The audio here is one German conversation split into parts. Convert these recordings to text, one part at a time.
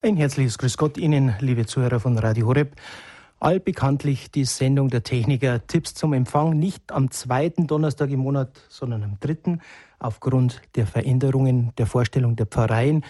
Ein herzliches Grüß Gott Ihnen, liebe Zuhörer von Radio Horeb. Allbekanntlich die Sendung der Techniker Tipps zum Empfang nicht am zweiten Donnerstag im Monat, sondern am dritten, aufgrund der Veränderungen der Vorstellung der Pfarreien,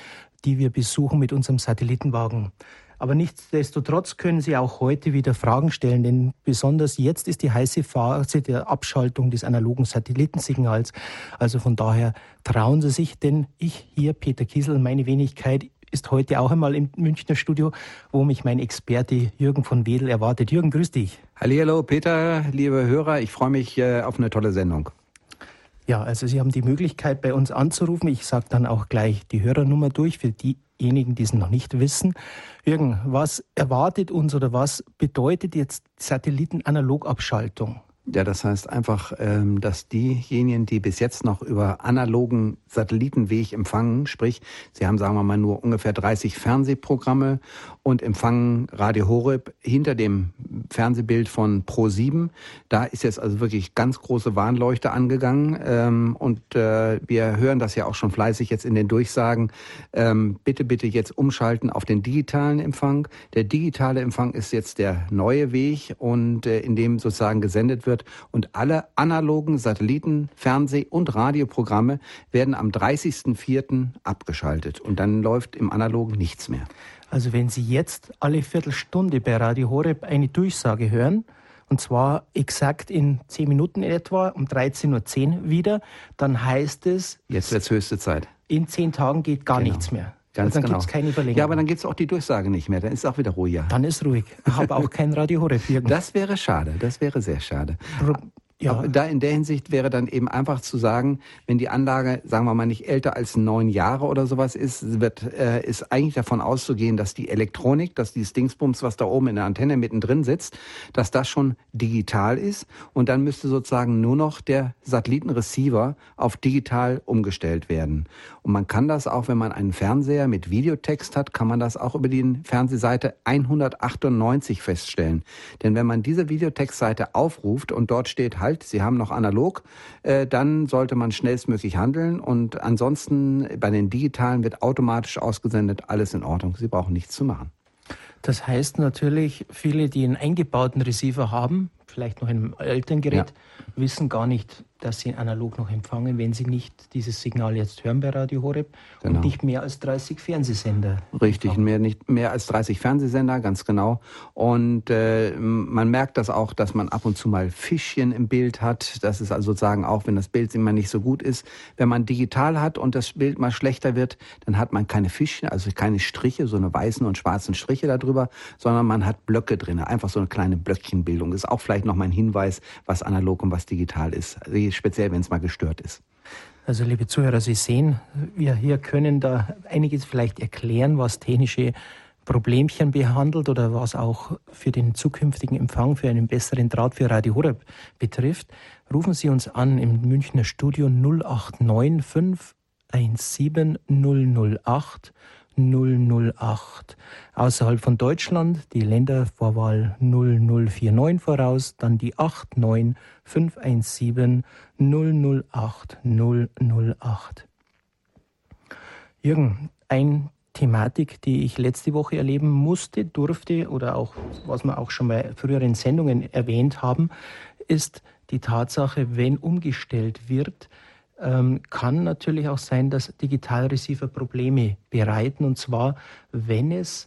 die wir besuchen mit unserem Satellitenwagen. Aber nichtsdestotrotz können Sie auch heute wieder Fragen stellen, denn besonders jetzt ist die heiße Phase der Abschaltung des analogen Satellitensignals. Also von daher trauen Sie sich, denn ich hier, Peter Kiesel, meine Wenigkeit, ist heute auch einmal im Münchner Studio, wo mich mein Experte Jürgen von Wedel erwartet. Jürgen, grüß dich. Hallo, Peter, liebe Hörer, ich freue mich äh, auf eine tolle Sendung. Ja, also Sie haben die Möglichkeit, bei uns anzurufen. Ich sage dann auch gleich die Hörernummer durch für diejenigen, die es noch nicht wissen. Jürgen, was erwartet uns oder was bedeutet jetzt Satellitenanalogabschaltung? Ja, das heißt einfach, ähm, dass diejenigen, die bis jetzt noch über analogen Satellitenweg empfangen, sprich, sie haben, sagen wir mal, nur ungefähr 30 Fernsehprogramme und empfangen Radio Horeb hinter dem Fernsehbild von Pro7. Da ist jetzt also wirklich ganz große Warnleuchte angegangen ähm, und äh, wir hören das ja auch schon fleißig jetzt in den Durchsagen. Ähm, bitte, bitte jetzt umschalten auf den digitalen Empfang. Der digitale Empfang ist jetzt der neue Weg und äh, in dem sozusagen gesendet wird wird und alle analogen Satelliten, Fernseh- und Radioprogramme werden am 30.04. abgeschaltet und dann läuft im analogen nichts mehr. Also wenn Sie jetzt alle Viertelstunde bei Radio Horeb eine Durchsage hören, und zwar exakt in zehn Minuten etwa, um 13.10 Uhr wieder, dann heißt es... Jetzt wird höchste Zeit. In zehn Tagen geht gar genau. nichts mehr. Ganz dann genau. gibt's keine Überlegung. Ja, aber dann gibt es auch die Durchsage nicht mehr. Dann ist es auch wieder ruhiger. Dann ist ruhig. Ich habe auch kein Radio Horeb. Das wäre schade. Das wäre sehr schade. Ja. Da in der Hinsicht wäre dann eben einfach zu sagen, wenn die Anlage, sagen wir mal, nicht älter als neun Jahre oder sowas ist, wird, äh, ist eigentlich davon auszugehen, dass die Elektronik, dass dieses Dingsbums, was da oben in der Antenne mittendrin sitzt, dass das schon digital ist und dann müsste sozusagen nur noch der Satellitenreceiver auf digital umgestellt werden. Und man kann das auch, wenn man einen Fernseher mit Videotext hat, kann man das auch über die Fernsehseite 198 feststellen. Denn wenn man diese Videotextseite aufruft und dort steht halt, Sie haben noch analog, äh, dann sollte man schnellstmöglich handeln und ansonsten bei den digitalen wird automatisch ausgesendet, alles in Ordnung. Sie brauchen nichts zu machen. Das heißt natürlich, viele, die einen eingebauten Receiver haben, vielleicht noch in einem alten Gerät, ja. wissen gar nicht, dass sie analog noch empfangen, wenn sie nicht dieses Signal jetzt hören bei Radio Horeb genau. und nicht mehr als 30 Fernsehsender. Richtig, mehr, nicht mehr als 30 Fernsehsender, ganz genau. Und äh, man merkt das auch, dass man ab und zu mal Fischchen im Bild hat. Das ist also sozusagen auch, wenn das Bild immer nicht so gut ist. Wenn man digital hat und das Bild mal schlechter wird, dann hat man keine Fischchen, also keine Striche, so eine weißen und schwarzen Striche darüber, sondern man hat Blöcke drin, einfach so eine kleine Blöckchenbildung. Das ist auch vielleicht noch mal ein Hinweis, was analog und was digital ist. Speziell wenn es mal gestört ist. Also liebe Zuhörer, Sie sehen, wir hier können da einiges vielleicht erklären, was technische Problemchen behandelt oder was auch für den zukünftigen Empfang für einen besseren Draht für Radio Horeb betrifft. Rufen Sie uns an im Münchner Studio 089 517 008 008. Außerhalb von Deutschland die Ländervorwahl 0049 voraus, dann die 89 517 008 008. Jürgen, eine Thematik, die ich letzte Woche erleben musste, durfte oder auch, was wir auch schon bei früheren Sendungen erwähnt haben, ist die Tatsache, wenn umgestellt wird, ähm, kann natürlich auch sein, dass Digitalreceiver Probleme bereiten. Und zwar, wenn es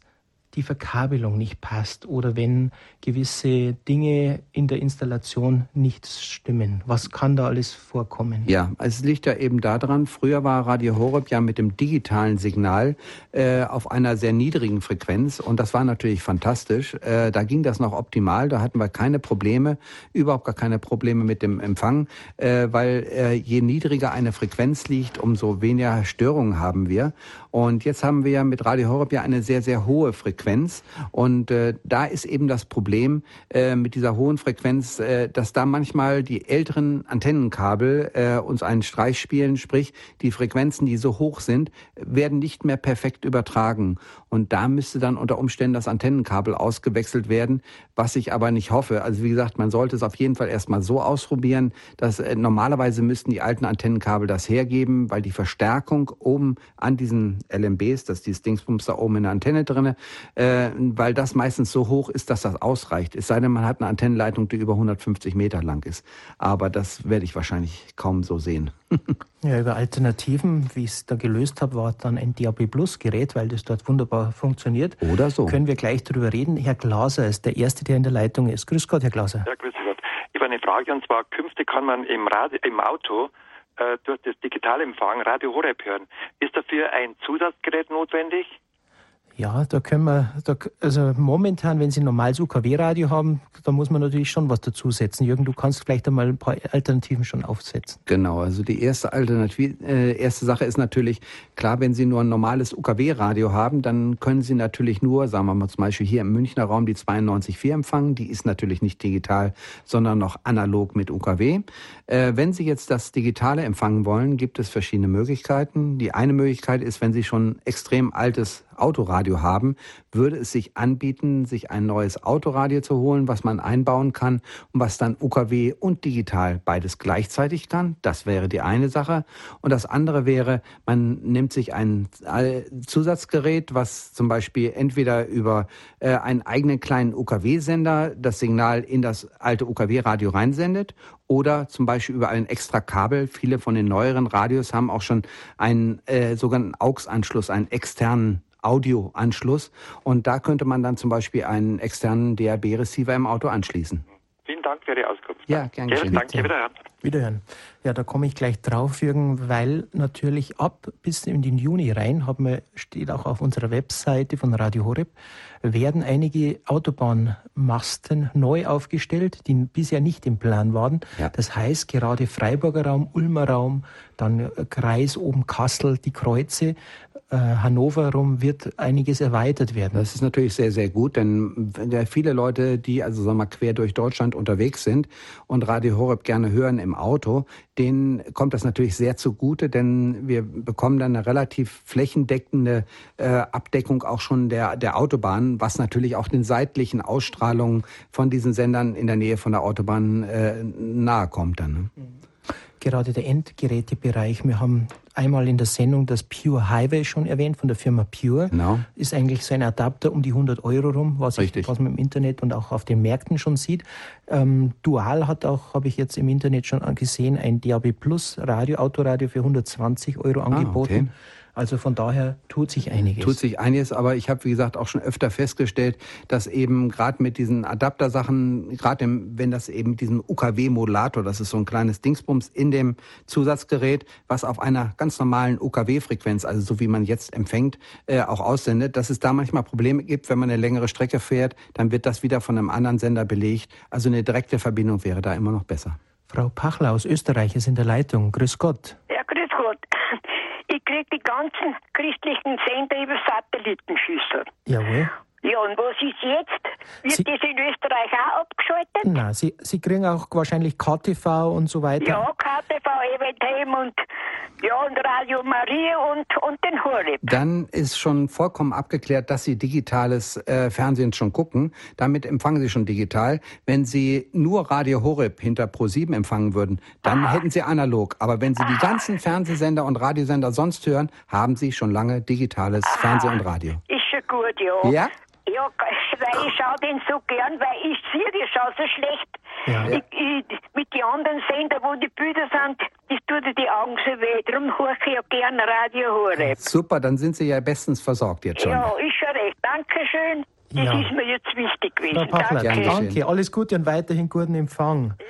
die Verkabelung nicht passt oder wenn gewisse Dinge in der Installation nicht stimmen. Was kann da alles vorkommen? Ja, es liegt ja eben daran, früher war Radio Horeb ja mit dem digitalen Signal äh, auf einer sehr niedrigen Frequenz und das war natürlich fantastisch. Äh, da ging das noch optimal, da hatten wir keine Probleme, überhaupt gar keine Probleme mit dem Empfang, äh, weil äh, je niedriger eine Frequenz liegt, umso weniger Störungen haben wir. Und jetzt haben wir ja mit Radio Horeb ja eine sehr, sehr hohe Frequenz. Und äh, da ist eben das Problem äh, mit dieser hohen Frequenz, äh, dass da manchmal die älteren Antennenkabel äh, uns einen Streich spielen, sprich die Frequenzen, die so hoch sind, werden nicht mehr perfekt übertragen. Und da müsste dann unter Umständen das Antennenkabel ausgewechselt werden, was ich aber nicht hoffe. Also wie gesagt, man sollte es auf jeden Fall erstmal so ausprobieren, dass äh, normalerweise müssten die alten Antennenkabel das hergeben, weil die Verstärkung oben an diesen LMBs, das ist dieses Dingsbums da oben in der Antenne drinne, äh, weil das meistens so hoch ist, dass das ausreicht. Es sei denn, man hat eine Antennenleitung, die über 150 Meter lang ist. Aber das werde ich wahrscheinlich kaum so sehen. ja, über Alternativen, wie ich es da gelöst habe, war dann ein DAB Plus Gerät, weil das dort wunderbar funktioniert. Oder so. Können wir gleich darüber reden. Herr Glaser ist der Erste, der in der Leitung ist. Grüß Gott, Herr Glaser. Ja, grüß Gott. Ich habe eine Frage und zwar, künftig kann man im, Radio, im Auto durch das Digitalempfang Radio Horeb hören. Ist dafür ein Zusatzgerät notwendig? Ja, da können wir, da, also momentan, wenn Sie normales UKW-Radio haben, da muss man natürlich schon was dazusetzen. Jürgen, du kannst vielleicht einmal ein paar Alternativen schon aufsetzen. Genau, also die erste Alternative, äh, erste Sache ist natürlich, klar, wenn Sie nur ein normales UKW-Radio haben, dann können Sie natürlich nur, sagen wir mal zum Beispiel hier im Münchner Raum die 92.4 empfangen. Die ist natürlich nicht digital, sondern noch analog mit UKW. Äh, wenn Sie jetzt das Digitale empfangen wollen, gibt es verschiedene Möglichkeiten. Die eine Möglichkeit ist, wenn Sie schon extrem altes Autoradio haben, würde es sich anbieten, sich ein neues Autoradio zu holen, was man einbauen kann und was dann UKW und digital beides gleichzeitig kann. Das wäre die eine Sache. Und das andere wäre, man nimmt sich ein Zusatzgerät, was zum Beispiel entweder über äh, einen eigenen kleinen UKW-Sender das Signal in das alte UKW-Radio reinsendet oder zum Beispiel über ein extra Kabel. Viele von den neueren Radios haben auch schon einen äh, sogenannten AUX-Anschluss, einen externen Audioanschluss. Und da könnte man dann zum Beispiel einen externen DAB-Receiver im Auto anschließen. Vielen Dank für die Auskunft. Ja, gerne. Danke, wiederhören. Wiederhören. Ja, da komme ich gleich drauf, Jürgen, weil natürlich ab bis in den Juni rein, haben wir, steht auch auf unserer Webseite von Radio Horeb, werden einige Autobahnmasten neu aufgestellt, die bisher nicht im Plan waren. Ja. Das heißt, gerade Freiburger Raum, Ulmer Raum, dann Kreis oben Kassel, die Kreuze, äh, Hannover rum wird einiges erweitert werden. Das ist natürlich sehr, sehr gut, denn viele Leute, die also sagen wir mal quer durch Deutschland unterwegs sind und Radio Horeb gerne hören im Auto, denen kommt das natürlich sehr zugute, denn wir bekommen dann eine relativ flächendeckende äh, Abdeckung auch schon der, der Autobahn, was natürlich auch den seitlichen Ausstrahlungen von diesen Sendern in der Nähe von der Autobahn äh, nahe kommt dann. Ne? Gerade der Endgerätebereich. Wir haben einmal in der Sendung das Pure Highway schon erwähnt von der Firma Pure. Genau. Ist eigentlich so ein Adapter um die 100 Euro rum, was, ich, was man im Internet und auch auf den Märkten schon sieht. Ähm, Dual hat auch, habe ich jetzt im Internet schon gesehen, ein DAB Plus Radio, Autoradio für 120 Euro angeboten. Ah, okay. Also von daher tut sich einiges. Tut sich einiges, aber ich habe, wie gesagt, auch schon öfter festgestellt, dass eben gerade mit diesen Adaptersachen, gerade wenn das eben diesen UKW-Modulator, das ist so ein kleines Dingsbums in dem Zusatzgerät, was auf einer ganz normalen UKW-Frequenz, also so wie man jetzt empfängt, äh, auch aussendet, dass es da manchmal Probleme gibt, wenn man eine längere Strecke fährt, dann wird das wieder von einem anderen Sender belegt. Also eine direkte Verbindung wäre da immer noch besser. Frau Pachler aus Österreich ist in der Leitung. Grüß Gott. Ja, grüß Gott. Ich kriege die ganzen christlichen Sender über Satellitenschüssel. Jawohl. Ja, und was ist jetzt? Wird Sie, das in Österreich auch abgeschaltet? Nein, Sie, Sie kriegen auch wahrscheinlich KTV und so weiter. Ja, KTV, Eventheim und, ja, und Radio Maria und, und den Horeb. Dann ist schon vollkommen abgeklärt, dass Sie digitales äh, Fernsehen schon gucken. Damit empfangen Sie schon digital. Wenn Sie nur Radio Horeb hinter Pro7 empfangen würden, dann Aha. hätten Sie analog. Aber wenn Sie die ganzen Fernsehsender und Radiosender sonst hören, haben Sie schon lange digitales Aha. Fernsehen und Radio. Ist schon gut, ja. Ja? Ja, weil ich schaue den so gern, weil ich sehe die schaue so schlecht. Ja. Ich, ich, mit den anderen Sender, wo die Bilder sind, das tut die Augen so weh. Darum höre ich ja gern Radio Horeb. Super, dann sind Sie ja bestens versorgt jetzt schon. Ja, ist schon recht. Dankeschön. Das ja. ist mir jetzt wichtig gewesen. Pachler, danke. danke. Alles Gute und weiterhin guten Empfang. Ja.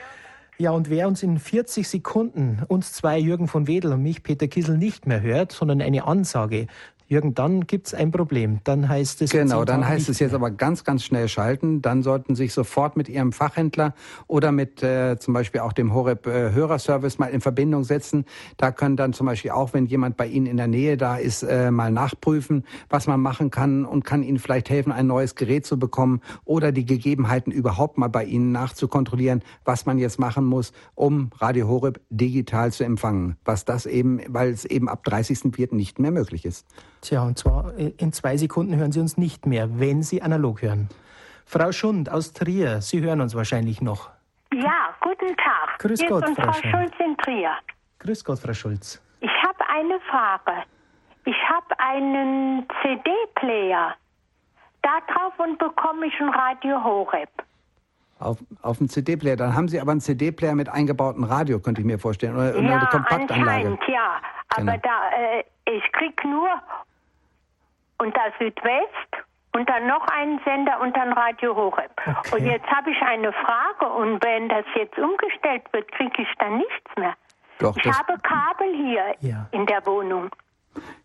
Ja, und wer uns in 40 Sekunden, uns zwei, Jürgen von Wedel und mich, Peter Kissel, nicht mehr hört, sondern eine Ansage Jürgen, dann gibt es ein Problem. Dann heißt es. Genau, dann heißt es jetzt aber ganz, ganz schnell schalten. Dann sollten Sie sich sofort mit Ihrem Fachhändler oder mit äh, zum Beispiel auch dem Horeb äh, Hörerservice mal in Verbindung setzen. Da können dann zum Beispiel auch, wenn jemand bei Ihnen in der Nähe da ist, äh, mal nachprüfen, was man machen kann und kann Ihnen vielleicht helfen, ein neues Gerät zu bekommen oder die Gegebenheiten überhaupt mal bei Ihnen nachzukontrollieren, was man jetzt machen muss, um Radio Horeb digital zu empfangen. Was das eben, weil es eben ab 30.04. nicht mehr möglich ist. Tja, und zwar in zwei Sekunden hören Sie uns nicht mehr, wenn Sie analog hören. Frau Schund aus Trier, Sie hören uns wahrscheinlich noch. Ja, guten Tag. Grüß Hier Gott, Frau, Frau Schulz in Trier. Grüß Gott, Frau Schulz. Ich habe eine Frage. Ich habe einen CD-Player. Da drauf und bekomme ich ein Radio Horeb. Auf, auf dem CD-Player. Dann haben Sie aber einen CD-Player mit eingebautem Radio, könnte ich mir vorstellen. Oder, ja, eine Kompaktanlage. ja. Aber genau. da, äh, ich krieg nur unter Südwest und dann noch einen Sender und dann Radio Horeb. Okay. Und jetzt habe ich eine Frage und wenn das jetzt umgestellt wird, kriege ich dann nichts mehr. Doch, ich habe Kabel hier ja. in der Wohnung.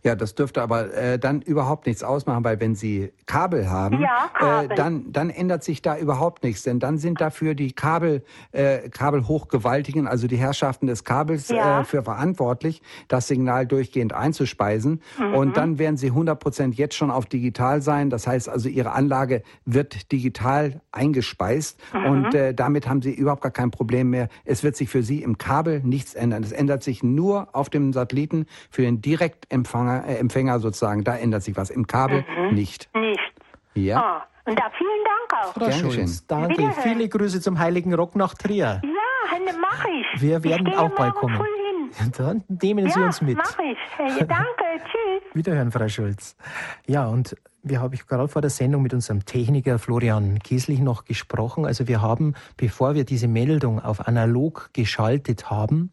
Ja, das dürfte aber äh, dann überhaupt nichts ausmachen, weil wenn Sie Kabel haben, ja, Kabel. Äh, dann, dann ändert sich da überhaupt nichts. Denn dann sind dafür die Kabel, äh, Kabelhochgewaltigen, also die Herrschaften des Kabels, ja. äh, für verantwortlich, das Signal durchgehend einzuspeisen. Mhm. Und dann werden Sie 100 Prozent jetzt schon auf digital sein. Das heißt also, Ihre Anlage wird digital eingespeist. Mhm. Und äh, damit haben Sie überhaupt gar kein Problem mehr. Es wird sich für Sie im Kabel nichts ändern. Es ändert sich nur auf dem Satelliten für den Direktempfänger äh, Empfänger sozusagen, da ändert sich was. Im Kabel mhm. nicht. Nicht. Ja. Ah. Und da vielen Dank auch. Frau Schulz, danke. Viele Grüße zum Heiligen Rock nach Trier. Ja, mache ich. Wir werden ich auch bald kommen. Dann nehmen Sie ja, uns mit. Mach ich. Danke, tschüss. Wiederhören, Frau Schulz. Ja, und wir haben gerade vor der Sendung mit unserem Techniker Florian Kieslich noch gesprochen. Also wir haben, bevor wir diese Meldung auf analog geschaltet haben,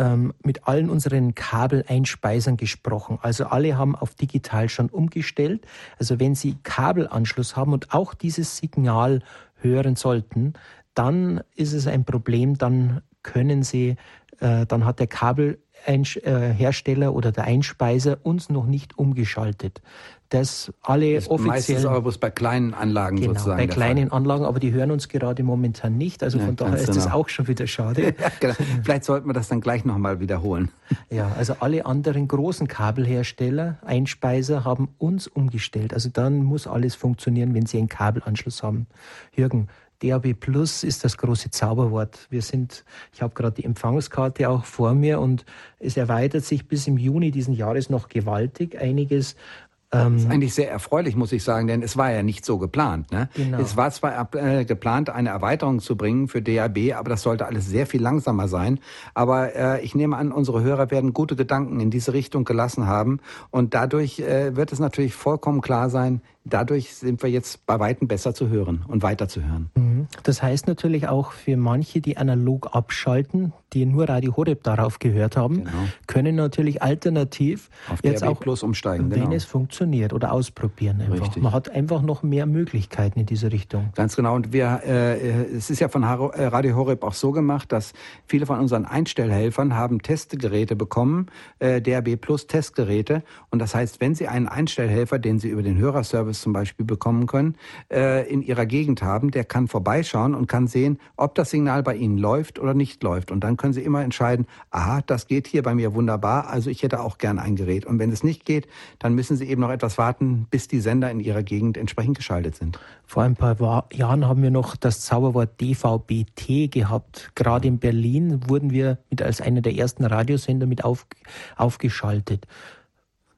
ähm, mit allen unseren Kabeleinspeisern gesprochen. Also alle haben auf digital schon umgestellt. Also wenn Sie Kabelanschluss haben und auch dieses Signal hören sollten, dann ist es ein Problem, dann können Sie, äh, dann hat der Kabelhersteller oder der Einspeiser uns noch nicht umgeschaltet dass alle das offiziell. Meistens aber bloß bei kleinen Anlagen genau, sozusagen. Bei kleinen Fall. Anlagen, aber die hören uns gerade momentan nicht. Also ja, von daher ist genau. das auch schon wieder schade. ja, genau. Vielleicht sollten wir das dann gleich nochmal wiederholen. Ja, also alle anderen großen Kabelhersteller, Einspeiser haben uns umgestellt. Also dann muss alles funktionieren, wenn sie einen Kabelanschluss haben. Jürgen, DAB Plus ist das große Zauberwort. Wir sind, ich habe gerade die Empfangskarte auch vor mir und es erweitert sich bis im Juni diesen Jahres noch gewaltig. Einiges das ist ähm, eigentlich sehr erfreulich, muss ich sagen, denn es war ja nicht so geplant. Ne? Genau. Es war zwar äh, geplant, eine Erweiterung zu bringen für DAB, aber das sollte alles sehr viel langsamer sein. Aber äh, ich nehme an, unsere Hörer werden gute Gedanken in diese Richtung gelassen haben. Und dadurch äh, wird es natürlich vollkommen klar sein, dadurch sind wir jetzt bei Weitem besser zu hören und weiter zu hören. Mhm. Das heißt natürlich auch für manche, die analog abschalten, die nur Radio Horeb darauf gehört haben, genau. können natürlich alternativ Auf jetzt auch Plus umsteigen, wenn genau. es funktioniert oder ausprobieren einfach. Richtig. Man hat einfach noch mehr Möglichkeiten in diese Richtung. Ganz genau. Und wir, äh, es ist ja von äh, Radio Horeb auch so gemacht, dass viele von unseren Einstellhelfern haben Testgeräte bekommen, äh, DRB Plus Testgeräte. Und das heißt, wenn Sie einen Einstellhelfer, den Sie über den Hörerservice zum Beispiel bekommen können, äh, in Ihrer Gegend haben, der kann vorbeischauen und kann sehen, ob das Signal bei Ihnen läuft oder nicht läuft. Und dann können Sie immer entscheiden, aha, das geht hier bei mir wunderbar, also ich hätte auch gern ein Gerät. Und wenn es nicht geht, dann müssen Sie eben noch etwas warten, bis die Sender in Ihrer Gegend entsprechend geschaltet sind. Vor ein paar Jahren haben wir noch das Zauberwort DVB-T gehabt. Gerade in Berlin wurden wir mit als einer der ersten Radiosender mit auf, aufgeschaltet.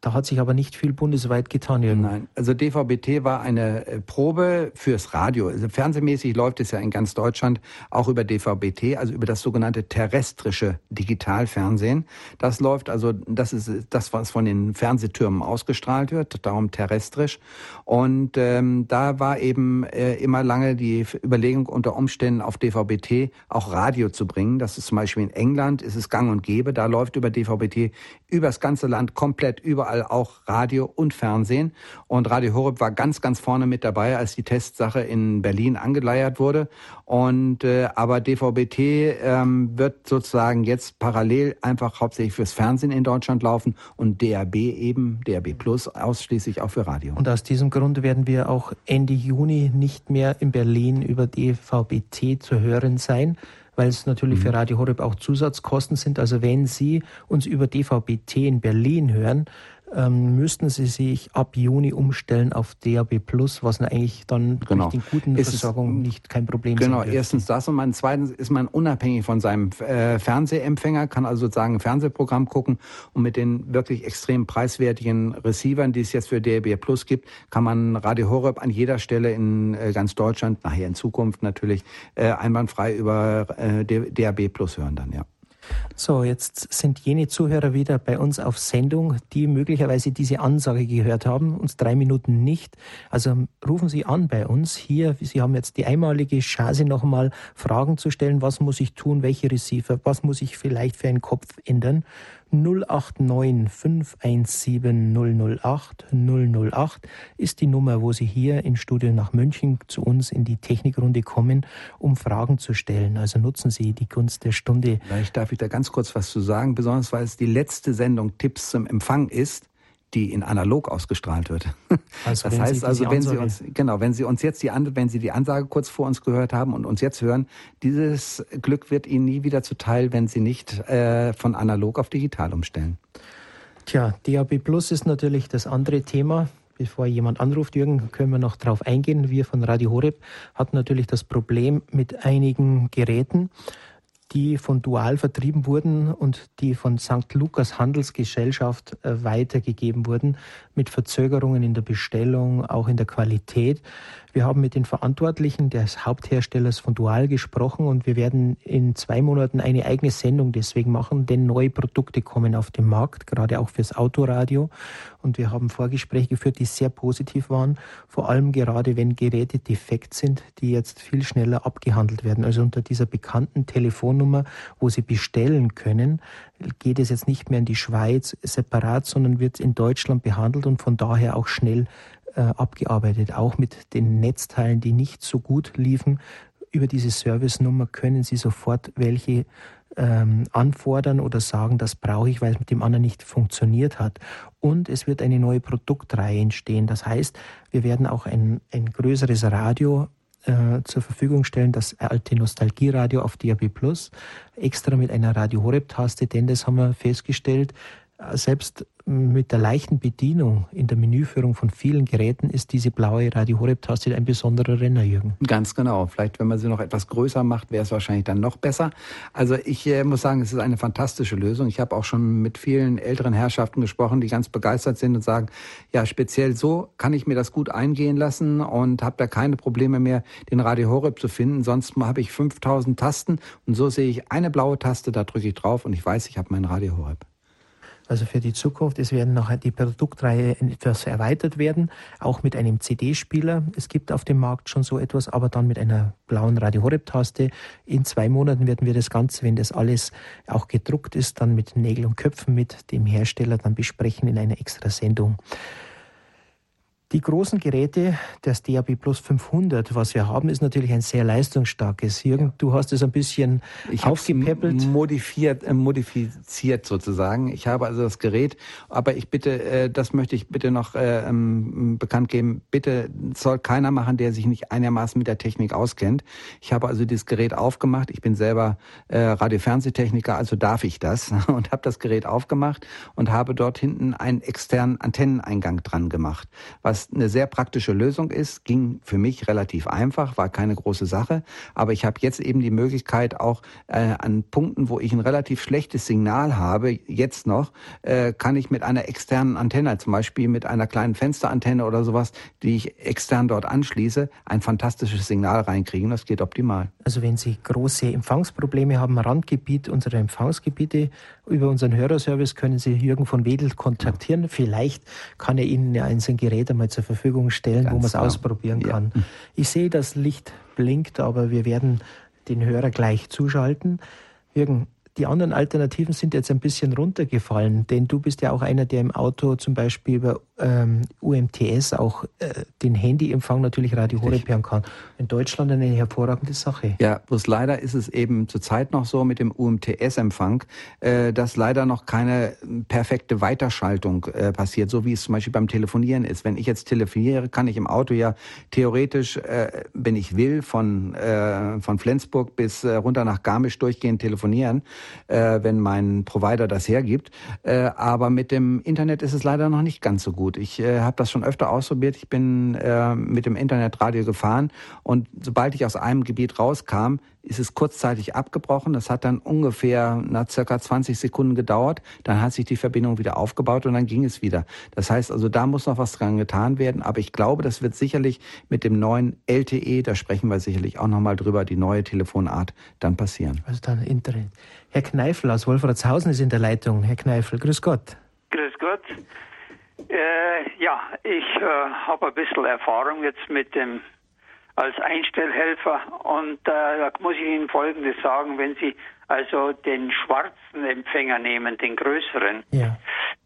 Da hat sich aber nicht viel bundesweit getan. Irgendwie. Nein, also DVB-T war eine äh, Probe fürs Radio. Also fernsehmäßig läuft es ja in ganz Deutschland auch über DVB-T, also über das sogenannte terrestrische Digitalfernsehen. Das läuft also, das ist das, was von den Fernsehtürmen ausgestrahlt wird, darum terrestrisch. Und ähm, da war eben äh, immer lange die Überlegung unter Umständen auf DVB-T auch Radio zu bringen. Das ist zum Beispiel in England, ist es gang und gäbe. Da läuft über DVB-T übers ganze Land komplett überall überall auch Radio und Fernsehen. Und Radio Horeb war ganz, ganz vorne mit dabei, als die Testsache in Berlin angeleiert wurde. Und äh, aber DVB-T ähm, wird sozusagen jetzt parallel einfach hauptsächlich fürs Fernsehen in Deutschland laufen und DAB eben, DAB Plus ausschließlich auch für Radio. Und aus diesem Grund werden wir auch Ende Juni nicht mehr in Berlin über DVB-T zu hören sein weil es natürlich mhm. für Radio Horeb auch Zusatzkosten sind. Also wenn Sie uns über DVB-T in Berlin hören, ähm, müssten sie sich ab Juni umstellen auf DAB Plus, was eigentlich dann genau. durch die guten ist Versorgung es, nicht kein Problem ist. Genau, erstens das und man, zweitens ist man unabhängig von seinem äh, Fernsehempfänger, kann also sozusagen ein Fernsehprogramm gucken und mit den wirklich extrem preiswertigen Receivern, die es jetzt für DAB Plus gibt, kann man Radio Horeb an jeder Stelle in äh, ganz Deutschland, nachher in Zukunft natürlich, äh, einwandfrei über äh, DAB Plus hören dann, ja. So, jetzt sind jene Zuhörer wieder bei uns auf Sendung, die möglicherweise diese Ansage gehört haben, uns drei Minuten nicht. Also rufen Sie an bei uns hier. Sie haben jetzt die einmalige Chance, noch einmal Fragen zu stellen. Was muss ich tun? Welche Receiver? Was muss ich vielleicht für einen Kopf ändern? 089 517 008 008 ist die Nummer, wo Sie hier im Studio nach München zu uns in die Technikrunde kommen, um Fragen zu stellen. Also nutzen Sie die Gunst der Stunde. Vielleicht darf ich da ganz kurz was zu sagen, besonders weil es die letzte Sendung Tipps zum Empfang ist die in analog ausgestrahlt wird. Also das heißt also, wenn Sie uns, genau, wenn Sie uns jetzt die, wenn Sie die Ansage kurz vor uns gehört haben und uns jetzt hören, dieses Glück wird Ihnen nie wieder zuteil, wenn Sie nicht äh, von analog auf digital umstellen. Tja, DAB Plus ist natürlich das andere Thema. Bevor jemand anruft, Jürgen, können wir noch darauf eingehen. Wir von Radio Horeb hatten natürlich das Problem mit einigen Geräten die von Dual vertrieben wurden und die von St. Lukas Handelsgesellschaft äh, weitergegeben wurden, mit Verzögerungen in der Bestellung, auch in der Qualität. Wir haben mit den Verantwortlichen des Hauptherstellers von Dual gesprochen und wir werden in zwei Monaten eine eigene Sendung deswegen machen, denn neue Produkte kommen auf den Markt, gerade auch fürs Autoradio. Und wir haben Vorgespräche geführt, die sehr positiv waren, vor allem gerade wenn Geräte defekt sind, die jetzt viel schneller abgehandelt werden. Also unter dieser bekannten Telefonnummer, wo Sie bestellen können, geht es jetzt nicht mehr in die Schweiz separat, sondern wird in Deutschland behandelt und von daher auch schnell abgearbeitet. Auch mit den Netzteilen, die nicht so gut liefen. Über diese Service-Nummer können Sie sofort welche ähm, anfordern oder sagen, das brauche ich, weil es mit dem anderen nicht funktioniert hat. Und es wird eine neue Produktreihe entstehen. Das heißt, wir werden auch ein, ein größeres Radio äh, zur Verfügung stellen, das alte Nostalgieradio auf DAB Plus, extra mit einer Radio Horeb-Taste, denn das haben wir festgestellt, selbst mit der leichten Bedienung in der Menüführung von vielen Geräten ist diese blaue Radio Horeb-Taste ein besonderer Renner, Jürgen. Ganz genau. Vielleicht, wenn man sie noch etwas größer macht, wäre es wahrscheinlich dann noch besser. Also ich äh, muss sagen, es ist eine fantastische Lösung. Ich habe auch schon mit vielen älteren Herrschaften gesprochen, die ganz begeistert sind und sagen, ja, speziell so kann ich mir das gut eingehen lassen und habe da keine Probleme mehr, den Radio Horeb zu finden. Sonst habe ich 5000 Tasten und so sehe ich eine blaue Taste, da drücke ich drauf und ich weiß, ich habe mein Radio Horeb also für die Zukunft. Es werden noch die Produktreihe etwas erweitert werden, auch mit einem CD-Spieler. Es gibt auf dem Markt schon so etwas, aber dann mit einer blauen Radio Horeb-Taste. In zwei Monaten werden wir das Ganze, wenn das alles auch gedruckt ist, dann mit Nägel und Köpfen mit dem Hersteller dann besprechen in einer extra Sendung. Die großen Geräte, das DAB Plus 500, was wir haben, ist natürlich ein sehr leistungsstarkes. Jürgen, ja. du hast es ein bisschen ich aufgepäppelt. Modifiziert, äh, modifiziert sozusagen. Ich habe also das Gerät, aber ich bitte, äh, das möchte ich bitte noch äh, ähm, bekannt geben. Bitte soll keiner machen, der sich nicht einigermaßen mit der Technik auskennt. Ich habe also dieses Gerät aufgemacht. Ich bin selber äh, Radio-Fernsehtechniker, also darf ich das und habe das Gerät aufgemacht und habe dort hinten einen externen Antenneneingang dran gemacht, was eine sehr praktische Lösung ist, ging für mich relativ einfach, war keine große Sache. Aber ich habe jetzt eben die Möglichkeit, auch äh, an Punkten, wo ich ein relativ schlechtes Signal habe, jetzt noch, äh, kann ich mit einer externen Antenne, zum Beispiel mit einer kleinen Fensterantenne oder sowas, die ich extern dort anschließe, ein fantastisches Signal reinkriegen. Das geht optimal. Also wenn Sie große Empfangsprobleme haben, Randgebiet unserer Empfangsgebiete, über unseren Hörerservice können Sie Jürgen von Wedel kontaktieren. Vielleicht kann er Ihnen ja ein Gerät einmal zur Verfügung stellen, Ganz wo man es genau. ausprobieren kann. Ja. Ich sehe, das Licht blinkt, aber wir werden den Hörer gleich zuschalten. Jürgen, die anderen Alternativen sind jetzt ein bisschen runtergefallen, denn du bist ja auch einer, der im Auto zum Beispiel über ähm, UMTS auch äh, den Handyempfang natürlich Radio Horeb hören kann. In Deutschland eine hervorragende Sache. Ja, bloß leider ist es eben zurzeit noch so mit dem UMTS-Empfang, äh, dass leider noch keine perfekte Weiterschaltung äh, passiert, so wie es zum Beispiel beim Telefonieren ist. Wenn ich jetzt telefoniere, kann ich im Auto ja theoretisch, äh, wenn ich will, von, äh, von Flensburg bis äh, runter nach Garmisch durchgehend telefonieren, äh, wenn mein Provider das hergibt. Äh, aber mit dem Internet ist es leider noch nicht ganz so gut. Ich äh, habe das schon öfter ausprobiert. Ich bin äh, mit dem Internetradio gefahren und sobald ich aus einem Gebiet rauskam, ist es kurzzeitig abgebrochen. Das hat dann ungefähr na, circa 20 Sekunden gedauert. Dann hat sich die Verbindung wieder aufgebaut und dann ging es wieder. Das heißt also, da muss noch was dran getan werden. Aber ich glaube, das wird sicherlich mit dem neuen LTE, da sprechen wir sicherlich auch nochmal drüber, die neue Telefonart, dann passieren. Also dann Internet. Herr Kneifel aus Wolfratshausen ist in der Leitung. Herr Kneifel, grüß Gott. Grüß Gott. Äh, ja, ich äh, habe ein bisschen Erfahrung jetzt mit dem als Einstellhelfer und äh, da muss ich Ihnen Folgendes sagen, wenn Sie also den schwarzen Empfänger nehmen, den größeren, ja.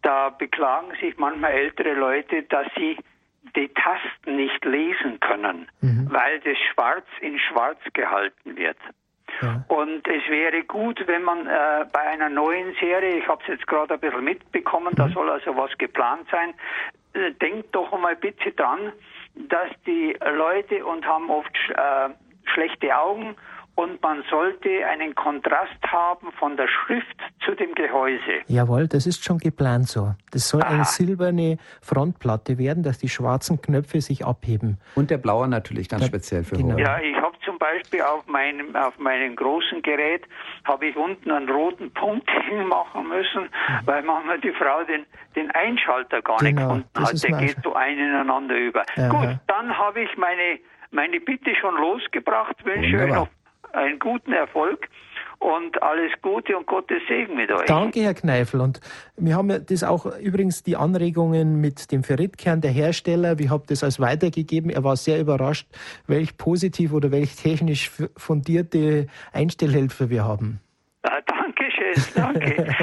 da beklagen sich manchmal ältere Leute, dass sie die Tasten nicht lesen können, mhm. weil das Schwarz in Schwarz gehalten wird. Ja. Und es wäre gut, wenn man äh, bei einer neuen Serie, ich habe es jetzt gerade ein bisschen mitbekommen, mhm. da soll also was geplant sein, äh, denkt doch einmal bitte dran, dass die Leute und haben oft äh, schlechte Augen und man sollte einen Kontrast haben von der Schrift zu dem Gehäuse. Jawohl, das ist schon geplant so. Das soll Aha. eine silberne Frontplatte werden, dass die schwarzen Knöpfe sich abheben. Und der blaue natürlich ganz ja, speziell für genau. Ja, ich habe zum Beispiel auf meinem auf meinem großen Gerät habe ich unten einen roten Punkt hinmachen müssen, mhm. weil manchmal die Frau den den Einschalter gar genau, nicht gefunden hat. Der geht so ein ineinander über. Aha. Gut, dann habe ich meine meine Bitte schon losgebracht. Wünsche euch noch einen guten Erfolg und alles Gute und Gottes Segen mit euch. Danke, Herr Kneifel. Und wir haben ja das auch übrigens die Anregungen mit dem Ferritkern der Hersteller. Wir haben das als weitergegeben. Er war sehr überrascht, welch positiv oder welch technisch fundierte Einstellhelfer wir haben. Ja, danke schön, danke.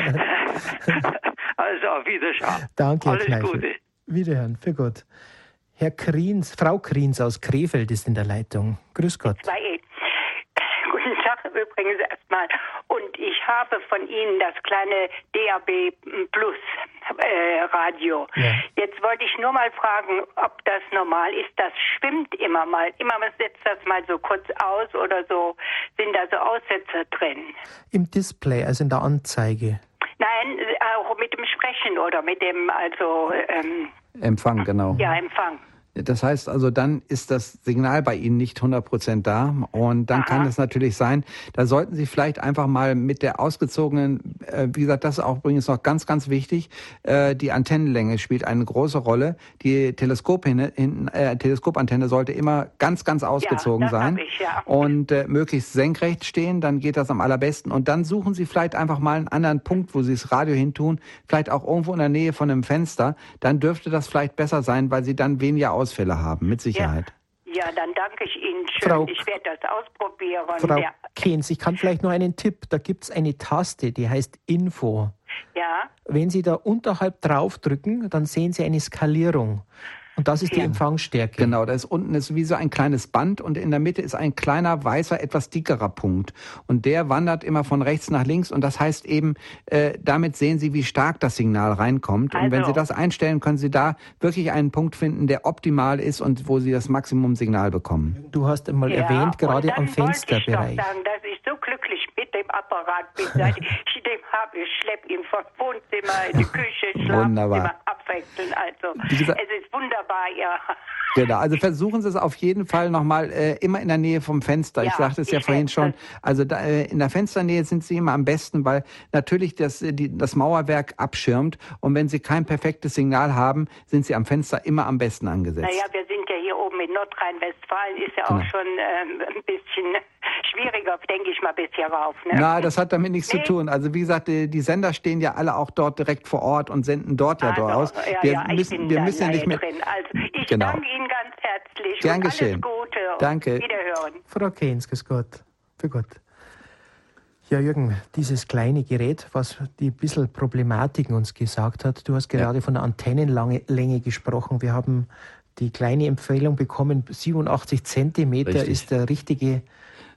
also auf Wiederschauen. Danke, Herr alles Kneifel. Gute. Wiederhören, für Gott. Herr Kriens, Frau Kriens aus Krefeld ist in der Leitung. Grüß Gott. Zwei übrigens erstmal. Und ich habe von Ihnen das kleine DAB Plus äh, Radio. Ja. Jetzt wollte ich nur mal fragen, ob das normal ist. Das schwimmt immer mal. Immer man setzt das mal so kurz aus oder so. Sind da so Aussetzer drin? Im Display, also in der Anzeige. Nein, auch mit dem Sprechen oder mit dem, also ähm, Empfang, genau. Ja, Empfang. Das heißt also, dann ist das Signal bei Ihnen nicht 100 Prozent da. Und dann Aha. kann es natürlich sein, da sollten Sie vielleicht einfach mal mit der ausgezogenen, äh, wie gesagt, das ist auch übrigens noch ganz, ganz wichtig, äh, die Antennenlänge spielt eine große Rolle. Die Teleskop äh, Teleskopantenne sollte immer ganz, ganz ausgezogen ja, sein ich, ja. und äh, möglichst senkrecht stehen, dann geht das am allerbesten. Und dann suchen Sie vielleicht einfach mal einen anderen Punkt, wo Sie das Radio hintun, vielleicht auch irgendwo in der Nähe von einem Fenster. Dann dürfte das vielleicht besser sein, weil Sie dann weniger aus Ausfälle haben, mit Sicherheit. Ja. ja dann danke ich Ihnen schön. Frau, ich werde das ausprobieren. Frau ja. Kehns, ich kann vielleicht noch einen Tipp. Da gibt es eine Taste, die heißt Info. Ja. Wenn Sie da unterhalb draufdrücken, dann sehen Sie eine Skalierung. Und das ist ja. die Empfangsstärke. Genau, da ist unten ist wie so ein kleines Band und in der Mitte ist ein kleiner weißer, etwas dickerer Punkt. Und der wandert immer von rechts nach links und das heißt eben, äh, damit sehen Sie, wie stark das Signal reinkommt. Also. Und wenn Sie also das einstellen, können Sie da wirklich einen Punkt finden, der optimal ist und wo Sie das Maximum Signal bekommen. Du hast einmal ja, erwähnt, gerade am Fensterbereich. Ich doch sagen, dass dem Apparat bin. Seit ich den habe, ich schleppe ihn vom Wohnzimmer in die Küche, Schlafzimmer abwechseln. Also es ist wunderbar ja. Genau, also versuchen Sie es auf jeden Fall nochmal äh, immer in der Nähe vom Fenster. Ja, ich sagte es ja vorhin schon. Also da, äh, in der Fensternähe sind Sie immer am besten, weil natürlich das, äh, die, das Mauerwerk abschirmt. Und wenn Sie kein perfektes Signal haben, sind Sie am Fenster immer am besten angesetzt. Naja, wir sind ja hier oben in Nordrhein-Westfalen, ist ja genau. auch schon ähm, ein bisschen schwieriger, denke ich mal, bis hier rauf. Ne? Na, das hat damit nichts nee. zu tun. Also wie gesagt, die, die, Sender stehen ja alle auch dort direkt vor Ort und senden dort ja also, dort Ja, wir ja, müssen, wir müssen ja nicht mehr. Drin. Also ich genau. danke Ihnen ganz herzlich. Gern geschehen. Alles Gute. Danke. Wiederhören. Frau Keynes, grüß Gott. Für Gott. Ja, Jürgen, dieses kleine Gerät, was die bisschen Problematiken uns gesagt hat, du hast gerade ja. von der Antennenlänge gesprochen. Wir haben die kleine Empfehlung bekommen, 87 Zentimeter Richtig. ist der richtige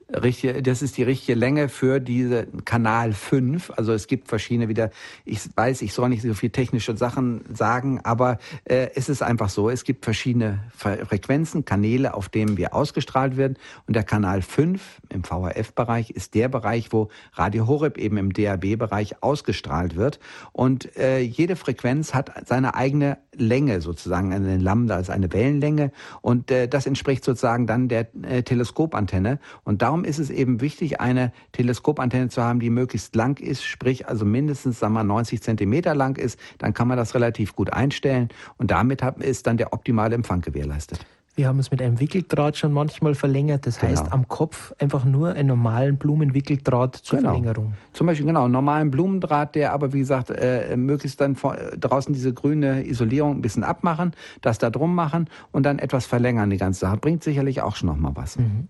Richtig, das ist die richtige Länge für diese Kanal 5. Also es gibt verschiedene wieder, ich weiß, ich soll nicht so viel technische Sachen sagen, aber äh, es ist einfach so, es gibt verschiedene Frequenzen, Kanäle, auf denen wir ausgestrahlt werden. Und der Kanal 5 im VHF-Bereich ist der Bereich, wo Radio Horeb eben im DAB-Bereich ausgestrahlt wird. Und äh, jede Frequenz hat seine eigene Länge sozusagen, eine Lambda ist eine Wellenlänge. Und äh, das entspricht sozusagen dann der äh, Teleskopantenne. Und darum darum ist es eben wichtig, eine Teleskopantenne zu haben, die möglichst lang ist, sprich also mindestens sagen wir, 90 Zentimeter lang ist. Dann kann man das relativ gut einstellen und damit ist dann der optimale Empfang gewährleistet. Wir haben es mit einem Wickeldraht schon manchmal verlängert. Das genau. heißt, am Kopf einfach nur einen normalen Blumenwickeldraht zur genau. Verlängerung. Zum Beispiel, genau, einen normalen Blumendraht, der aber, wie gesagt, äh, möglichst dann vor, draußen diese grüne Isolierung ein bisschen abmachen, das da drum machen und dann etwas verlängern, die ganze Sache. Bringt sicherlich auch schon nochmal was. Mhm.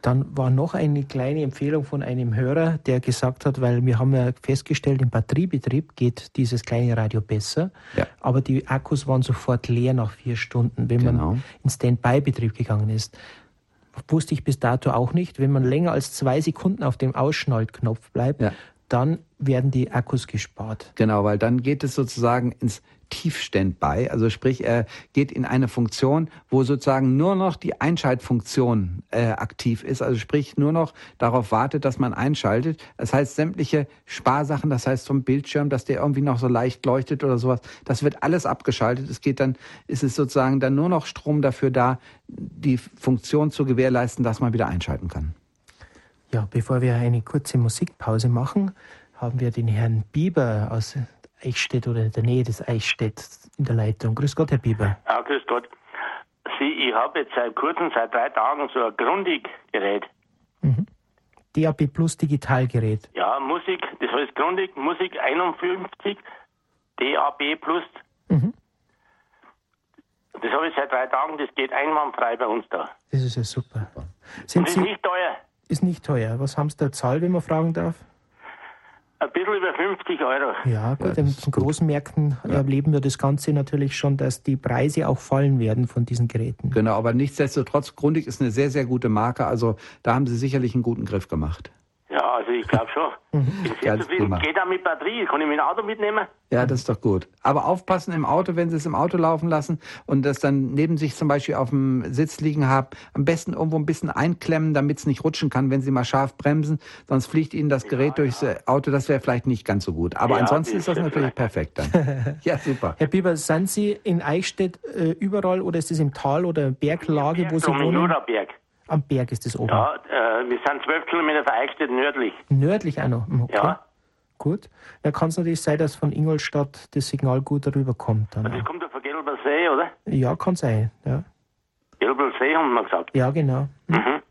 Dann war noch eine kleine Empfehlung von einem Hörer, der gesagt hat, weil wir haben ja festgestellt, im Batteriebetrieb geht dieses kleine Radio besser, ja. aber die Akkus waren sofort leer nach vier Stunden, wenn genau. man in Standby-Betrieb gegangen ist. Wusste ich bis dato auch nicht. Wenn man länger als zwei Sekunden auf dem Ausschnallknopf bleibt, ja. dann werden die Akkus gespart. Genau, weil dann geht es sozusagen ins Tiefstandby, also sprich, er geht in eine Funktion, wo sozusagen nur noch die Einschaltfunktion äh, aktiv ist, also sprich nur noch darauf wartet, dass man einschaltet. Das heißt, sämtliche Sparsachen, das heißt vom Bildschirm, dass der irgendwie noch so leicht leuchtet oder sowas, das wird alles abgeschaltet. Es geht dann, ist es sozusagen dann nur noch Strom dafür da, die Funktion zu gewährleisten, dass man wieder einschalten kann. Ja, bevor wir eine kurze Musikpause machen, haben wir den Herrn Bieber aus Eichstätt oder in der Nähe des Eichstätt in der Leitung. Grüß Gott, Herr Bieber. Ja, grüß Gott. Sie, ich habe jetzt seit kurzem, seit drei Tagen, so ein Grundig-Gerät. Mhm. DAB Plus Digitalgerät. Ja, Musik, das heißt Grundig, Musik 51, DAB Plus. Mhm. Das habe ich seit drei Tagen, das geht einwandfrei bei uns da. Das ist ja super. Sind Und ist Sie, nicht teuer. Ist nicht teuer. Was haben Sie da Zahl, wenn man fragen darf? Ein bisschen über 50 Euro. Ja, gut, ja, in den großen Märkten ja. erleben wir das Ganze natürlich schon, dass die Preise auch fallen werden von diesen Geräten. Genau, aber nichtsdestotrotz, Grundig ist eine sehr, sehr gute Marke. Also da haben Sie sicherlich einen guten Griff gemacht. Ja, also ich glaube schon. Mhm. Sehr zufrieden. Geht auch mit Batterie. Kann ich mein Auto mitnehmen? Ja, das ist doch gut. Aber aufpassen im Auto, wenn Sie es im Auto laufen lassen und das dann neben sich zum Beispiel auf dem Sitz liegen haben, am besten irgendwo ein bisschen einklemmen, damit es nicht rutschen kann, wenn Sie mal scharf bremsen. Sonst fliegt Ihnen das Gerät ja, durchs ja. Auto. Das wäre vielleicht nicht ganz so gut. Aber ja, ansonsten ist das natürlich perfekt dann. ja, super. Herr Bieber, sind Sie in Eichstätt äh, überall oder ist es im Tal oder Berglage, wo Sie wohnen? Juraberg. Am Berg ist es oben. Ja, äh, wir sind zwölf Kilometer von Eichstätt nördlich. Nördlich auch noch? Okay. Ja. Gut. Da kann es natürlich sein, dass von Ingolstadt das Signal gut rüberkommt. Dann das kommt ja von Gelber See, oder? Ja, kann sein. Ja. Gelber See haben wir gesagt. Ja, genau. Mhm. mhm.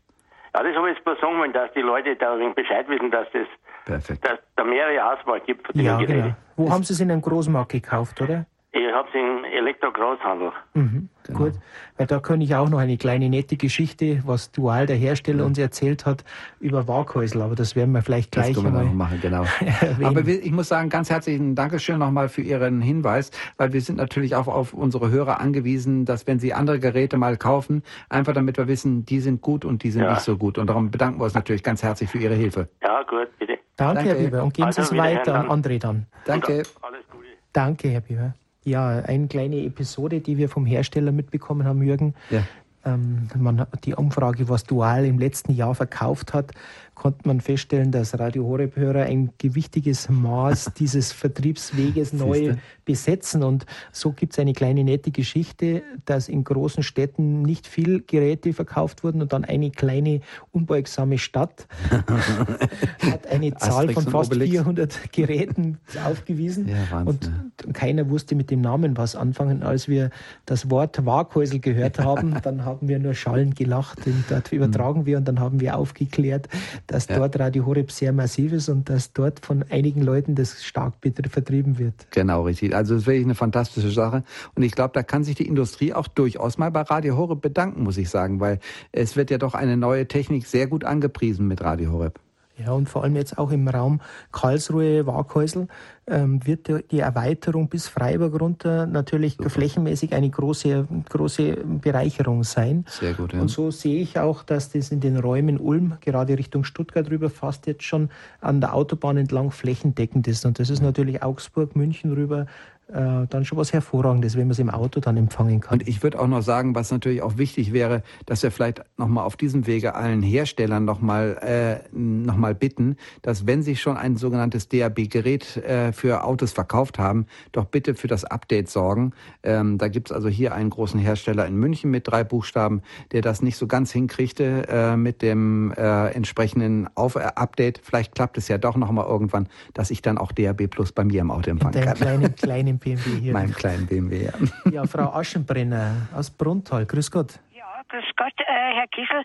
Ja, das habe ich jetzt mal sagen wollen, dass die Leute da ein Bescheid wissen, dass das Perfekt. dass da mehrere Auswahl gibt von ja, Genau. Wo das haben Sie es in einem Großmarkt gekauft, oder? Ich habe es im Elektro-Großhandel. Mhm, genau. Gut, weil da kann ich auch noch eine kleine nette Geschichte, was Dual der Hersteller ja. uns erzählt hat, über Waghäusel, aber das werden wir vielleicht gleich das einmal machen. Genau. aber ich muss sagen, ganz herzlichen Dankeschön nochmal für Ihren Hinweis, weil wir sind natürlich auch auf unsere Hörer angewiesen, dass wenn sie andere Geräte mal kaufen, einfach damit wir wissen, die sind gut und die sind ja. nicht so gut. Und darum bedanken wir uns natürlich ganz herzlich für Ihre Hilfe. Ja, gut, bitte. Danke, Danke. Herr Bieber. Und geben also Sie es weiter an André dann. Danke. Alles Gute. Danke, Herr Bieber. Ja, eine kleine Episode, die wir vom Hersteller mitbekommen haben, Jürgen. Ja. Ähm, man, die Umfrage, was Dual im letzten Jahr verkauft hat, konnte man feststellen, dass Radio Horeb-Hörer ein gewichtiges Maß dieses Vertriebsweges neu besetzen. Und so gibt es eine kleine nette Geschichte, dass in großen Städten nicht viel Geräte verkauft wurden und dann eine kleine unbeugsame Stadt hat eine Zahl von fast 400 Geräten aufgewiesen. Ja, und keiner wusste mit dem Namen was anfangen. Als wir das Wort Waghäusel gehört haben, dann haben wir nur schallend gelacht und dort übertragen wir und dann haben wir aufgeklärt, dass ja. dort Radio Horeb sehr massiv ist und dass dort von einigen Leuten das stark vertrieben wird. Genau, richtig. Also das ist wirklich eine fantastische Sache. Und ich glaube, da kann sich die Industrie auch durchaus mal bei Radio Horeb bedanken, muss ich sagen, weil es wird ja doch eine neue Technik sehr gut angepriesen mit Radio Horeb. Ja, und vor allem jetzt auch im Raum Karlsruhe-Waghäusel ähm, wird die Erweiterung bis Freiburg runter natürlich Super. flächenmäßig eine große, große Bereicherung sein. Sehr gut, ja. Und so sehe ich auch, dass das in den Räumen Ulm, gerade Richtung Stuttgart rüber, fast jetzt schon an der Autobahn entlang flächendeckend ist. Und das ist natürlich Augsburg, München rüber äh, dann schon was Hervorragendes, wenn man es im Auto dann empfangen kann. Und ich würde auch noch sagen, was natürlich auch wichtig wäre, dass wir vielleicht nochmal auf diesem Wege allen Herstellern nochmal äh, noch bitten, dass wenn sie schon ein sogenanntes DAB-Gerät äh, für Autos verkauft haben, doch bitte für das Update sorgen. Ähm, da gibt's also hier einen großen Hersteller in München mit drei Buchstaben, der das nicht so ganz hinkriegte äh, mit dem äh, entsprechenden Auf äh, Update. Vielleicht klappt es ja doch nochmal irgendwann, dass ich dann auch DAB Plus bei mir im Auto empfangen kann. Kleinen, kleinen BMW hier. Meinem kleinen BMW, ja. Ja, Frau Aschenbrenner aus Bruntal. Grüß Gott. Ja, grüß Gott, äh, Herr Kiesel.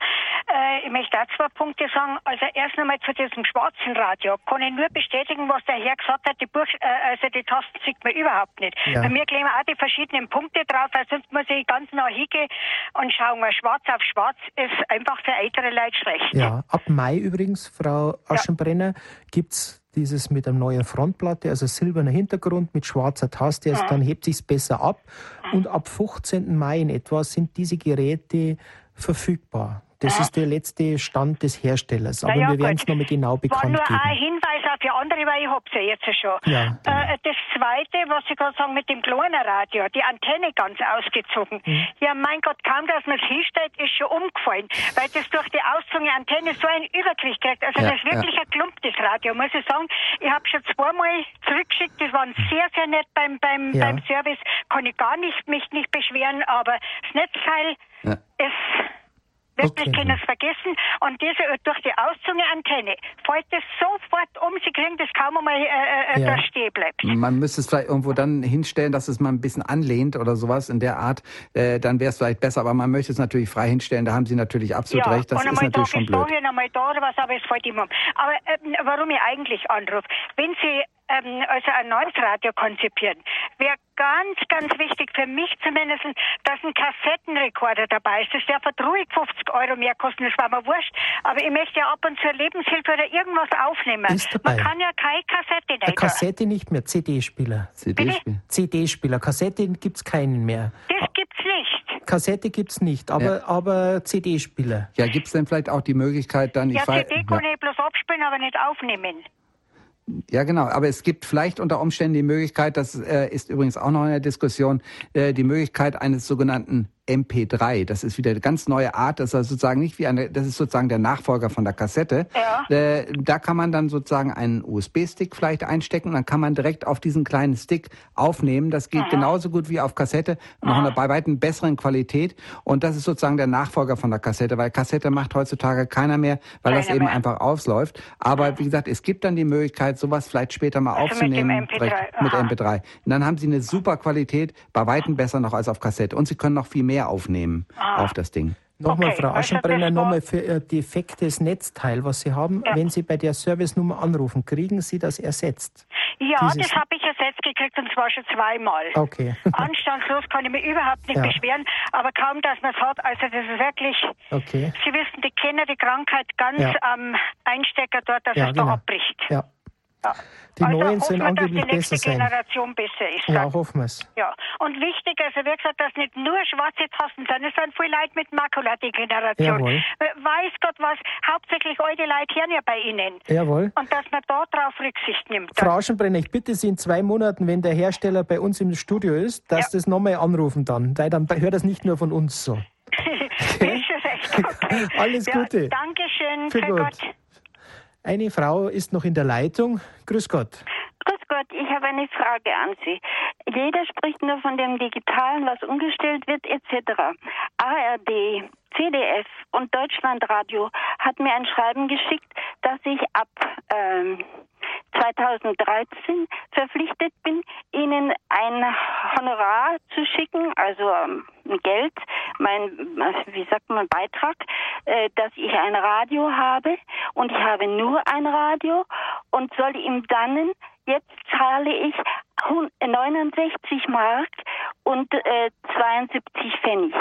Äh, ich möchte auch zwei Punkte sagen. Also erst einmal zu diesem schwarzen Radio. Kann ich nur bestätigen, was der Herr gesagt hat. Die Buch äh, also die Tasten sieht man überhaupt nicht. Ja. Bei mir kleben auch die verschiedenen Punkte drauf, weil sonst muss ich ganz nah hingehen und schauen. Schwarz auf schwarz ist einfach für ältere Leute schlecht. Ja, ab Mai übrigens, Frau Aschenbrenner, ja. gibt's dieses mit einer neuen Frontplatte, also silberner Hintergrund mit schwarzer Taste, also dann hebt sich's besser ab. Und ab 15. Mai in etwa sind diese Geräte verfügbar. Das ist der letzte Stand des Herstellers. Aber ja, wir werden es nochmal genau bekannt War nur geben. ein Hinweis auch für andere, weil ich hab's ja jetzt schon. Ja, äh, das Zweite, was ich gerade sagen mit dem kleinen Radio, die Antenne ganz ausgezogen. Mhm. Ja, mein Gott, kaum, dass man es hinstellt, ist schon umgefallen, weil das durch die auszogene Antenne so ein Übergewicht kriegt. Also ja, das ist wirklich ein klumptes Radio, muss ich sagen. Ich habe schon zweimal zurückgeschickt, das waren sehr, sehr nett beim, beim, beim Service. Kann ich gar nicht, mich nicht beschweren, aber das Netzteil ist Wirklich okay. können es vergessen. Und diese durch die auszunge Antenne fällt es sofort um. Sie kriegen das kaum einmal äh, äh, ja. da stehen bleibt. Man müsste es vielleicht irgendwo dann hinstellen, dass es mal ein bisschen anlehnt oder sowas in der Art. Äh, dann wäre es vielleicht besser. Aber man möchte es natürlich frei hinstellen. Da haben Sie natürlich absolut ja. recht. Das ist natürlich schon blöd. Ja, einmal da oder was, aber es fällt immer um. Aber äh, warum ich eigentlich anrufe, wenn Sie ähm, also ein neues Radio konzipieren, wäre ganz, ganz wichtig für mich zumindest, dass ein Kassettenrekorder dabei ist. Das darf ruhig 50 Euro mehr kosten, das war mir wurscht. Aber ich möchte ja ab und zu Lebenshilfe oder irgendwas aufnehmen. Ist dabei. Man kann ja keine Kassette nicht. Kassette nicht mehr, CD-Spieler. CD-Spieler. CD-Spieler. Kassette gibt es keinen mehr. Das gibt's nicht. Kassette gibt es nicht, aber, ja. aber CD-Spieler. Ja, gibt es denn vielleicht auch die Möglichkeit dann... Ja, CD kann ja. ich bloß abspielen, aber nicht aufnehmen. Ja, genau. Aber es gibt vielleicht unter Umständen die Möglichkeit, das äh, ist übrigens auch noch in der Diskussion, äh, die Möglichkeit eines sogenannten MP3. Das ist wieder eine ganz neue Art. Das ist sozusagen nicht wie eine, das ist sozusagen der Nachfolger von der Kassette. Ja. Äh, da kann man dann sozusagen einen USB-Stick vielleicht einstecken und dann kann man direkt auf diesen kleinen Stick aufnehmen. Das geht mhm. genauso gut wie auf Kassette, noch einer bei weitem besseren Qualität. Und das ist sozusagen der Nachfolger von der Kassette, weil Kassette macht heutzutage keiner mehr, weil keiner das eben mehr. einfach ausläuft. Aber wie gesagt, es gibt dann die Möglichkeit, sowas vielleicht später mal also aufzunehmen. Mit, MP3. mit MP3. Und dann haben Sie eine super Qualität, bei weitem besser noch als auf Kassette. Und Sie können noch viel mehr mehr aufnehmen ah. auf das Ding. Nochmal, okay. Frau Aschenbrenner, nochmal für Ihr defektes Netzteil, was Sie haben. Ja. Wenn Sie bei der Servicenummer anrufen, kriegen Sie das ersetzt? Ja, Dieses das habe ich ersetzt gekriegt und zwar schon zweimal. Okay. Anstandslos kann ich mich überhaupt nicht ja. beschweren, aber kaum, dass man es hat. Also das ist wirklich, okay. Sie wissen, die kennen die Krankheit ganz ja. am Einstecker dort, dass ja, es genau. da abbricht. Ja. Ja. Die also neuen sollen angeblich besser sein. Generation besser ist. Ja, hoffen wir es. Ja, und wichtig, also wie gesagt, dass nicht nur schwarze Tasten sind, es sind viele Leute mit Makuladegeneration. Jawohl. Äh, weiß Gott was, hauptsächlich alte Leute hören ja bei Ihnen. Jawohl. Und dass man da drauf Rücksicht nimmt. Frau Aschenbrenner, ich bitte Sie in zwei Monaten, wenn der Hersteller bei uns im Studio ist, dass ja. das nochmal anrufen dann, weil dann hört das nicht nur von uns so. Okay? okay. Alles Gute. Ja, Dankeschön. Für, Für Gott. Gott. Eine Frau ist noch in der Leitung. Grüß Gott. Grüß Gott, ich habe eine Frage an Sie. Jeder spricht nur von dem Digitalen, was umgestellt wird, etc. ARD, CDF und Deutschlandradio hat mir ein Schreiben geschickt, dass ich ab ähm, 2013 verpflichtet bin, Ihnen ein Honorar zu schicken, also ähm, Geld, mein, wie sagt man, Beitrag, äh, dass ich ein Radio habe und ich habe nur ein Radio und soll ihm dann, jetzt zahle ich 69 Mark und äh, 72 Pfennig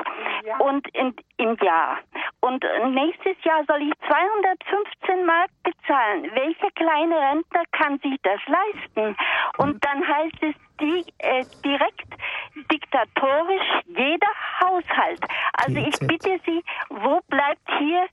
ja. und in, im Jahr. und nächstes Jahr soll ich 215 Mark bezahlen. Welcher kleine Rentner kann sich das leisten? Und dann heißt es die, äh, direkt diktatorisch jeder Haushalt. Also ich bitte Sie, wo bleibt hier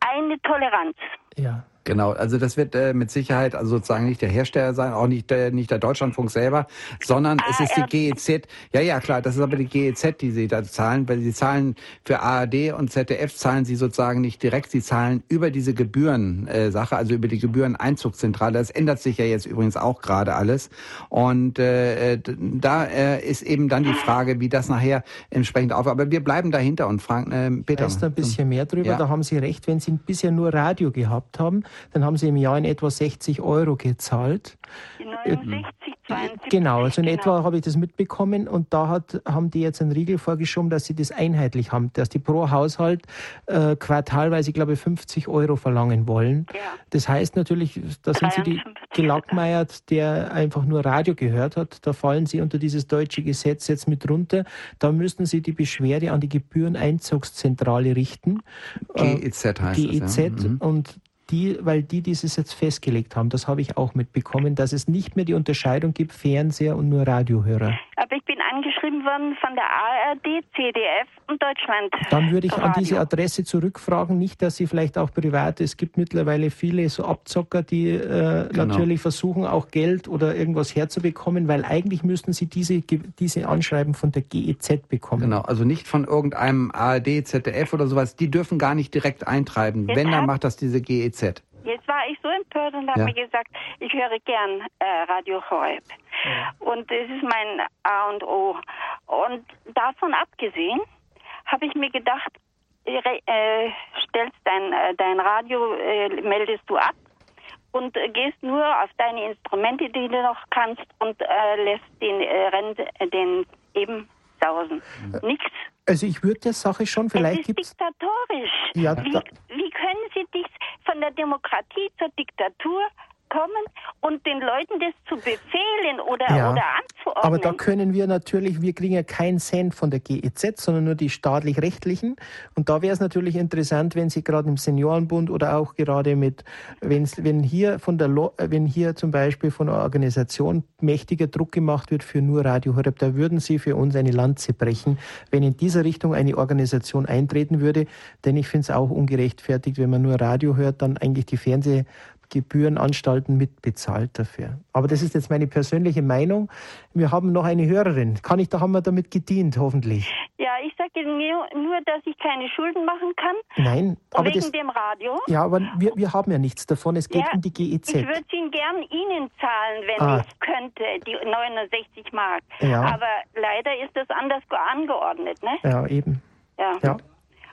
eine Toleranz? Ja. Genau, also das wird äh, mit Sicherheit also sozusagen nicht der Hersteller sein, auch nicht der, nicht der Deutschlandfunk selber, sondern es ist die GEZ. Ja, ja, klar, das ist aber die GEZ, die sie da zahlen, weil sie zahlen für ARD und ZDF zahlen sie sozusagen nicht direkt, sie zahlen über diese Gebühren-Sache, äh, also über die Gebühreneinzugszentrale. Das ändert sich ja jetzt übrigens auch gerade alles. Und äh, da äh, ist eben dann die Frage, wie das nachher entsprechend auf. Aber wir bleiben dahinter und fragen äh, Peter. Weißt ein bisschen mehr drüber? Ja. Da haben Sie recht, wenn Sie bisher nur Radio gehabt haben, dann haben sie im Jahr in etwa 60 Euro gezahlt. Die 69, 72. Genau, also in genau. etwa habe ich das mitbekommen und da hat, haben die jetzt einen Riegel vorgeschoben, dass sie das einheitlich haben, dass die pro Haushalt äh, quartalweise, glaube ich, 50 Euro verlangen wollen. Ja. Das heißt natürlich, da sind sie die gelackmeiert, der einfach nur Radio gehört hat. Da fallen sie unter dieses deutsche Gesetz jetzt mit runter. Da müssten sie die Beschwerde an die Gebühreneinzugszentrale richten. GEZ heißt GEZ das, ja. Mhm. und die, weil die dieses jetzt festgelegt haben, das habe ich auch mitbekommen, dass es nicht mehr die Unterscheidung gibt, Fernseher und nur Radiohörer. Angeschrieben worden von der ARD, CDF und Deutschland. Dann würde ich Radio. an diese Adresse zurückfragen, nicht, dass Sie vielleicht auch privat, es gibt mittlerweile viele so Abzocker, die äh, genau. natürlich versuchen, auch Geld oder irgendwas herzubekommen, weil eigentlich müssten Sie diese, diese Anschreiben von der GEZ bekommen. Genau, also nicht von irgendeinem ARD, ZDF oder sowas, die dürfen gar nicht direkt eintreiben. Jetzt Wenn, dann macht das diese GEZ. Jetzt war ich so empört und habe ja. mir gesagt, ich höre gern äh, Radio Horeb. Ja. Und das ist mein A und O. Und davon abgesehen habe ich mir gedacht, äh, stellst dein, äh, dein Radio, äh, meldest du ab und äh, gehst nur auf deine Instrumente, die du noch kannst und äh, lässt den, den eben sausen. Nichts. Also ich würde der Sache schon vielleicht es diktatorisch. Ja, wie, wie können Sie dich von der Demokratie zur Diktatur kommen und den Leuten das zu befehlen oder, ja, oder anzuordnen. Aber da können wir natürlich, wir kriegen ja keinen Cent von der GEZ, sondern nur die staatlich-rechtlichen. Und da wäre es natürlich interessant, wenn Sie gerade im Seniorenbund oder auch gerade mit, wenn hier von der, wenn hier zum Beispiel von einer Organisation mächtiger Druck gemacht wird für nur Radio Horeb, da würden Sie für uns eine Lanze brechen, wenn in dieser Richtung eine Organisation eintreten würde. Denn ich finde es auch ungerechtfertigt, wenn man nur Radio hört, dann eigentlich die Fernseh Gebührenanstalten mitbezahlt dafür. Aber das ist jetzt meine persönliche Meinung. Wir haben noch eine Hörerin. Kann ich, da haben wir damit gedient, hoffentlich. Ja, ich sage nur, nur, dass ich keine Schulden machen kann. Nein, aber wegen das, dem Radio. Ja, aber wir, wir haben ja nichts davon. Es geht ja, um die GEZ. Ich würde ihn gern Ihnen zahlen, wenn ah. ich könnte, die 69 Mark. Ja. Aber leider ist das anders angeordnet, ne? Ja, eben. Ja. ja.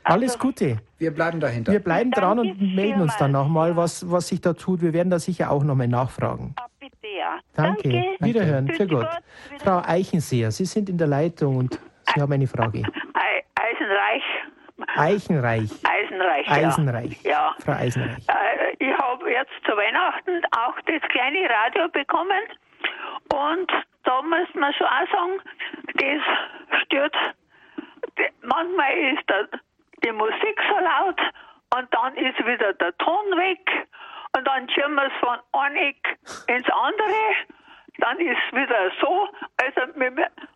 Alles also, Gute. Wir bleiben dahinter. Wir bleiben dran und melden uns dann nochmal, was, was sich da tut. Wir werden da sicher auch nochmal nachfragen. Ah, bitte, ja. Danke. Danke. Wiederhören. Für Gott. Frau Eichenseher, Sie sind in der Leitung und Sie haben eine Frage. Eisenreich. Eichenreich. Eisenreich. Eisenreich. Ja. Frau Eisenreich. Äh, ich habe jetzt zu Weihnachten auch das kleine Radio bekommen und da muss man schon auch sagen, das stört. Manchmal ist der die Musik so laut und dann ist wieder der Ton weg und dann schieben wir es von einem Eck ins andere. Dann ist es wieder so, also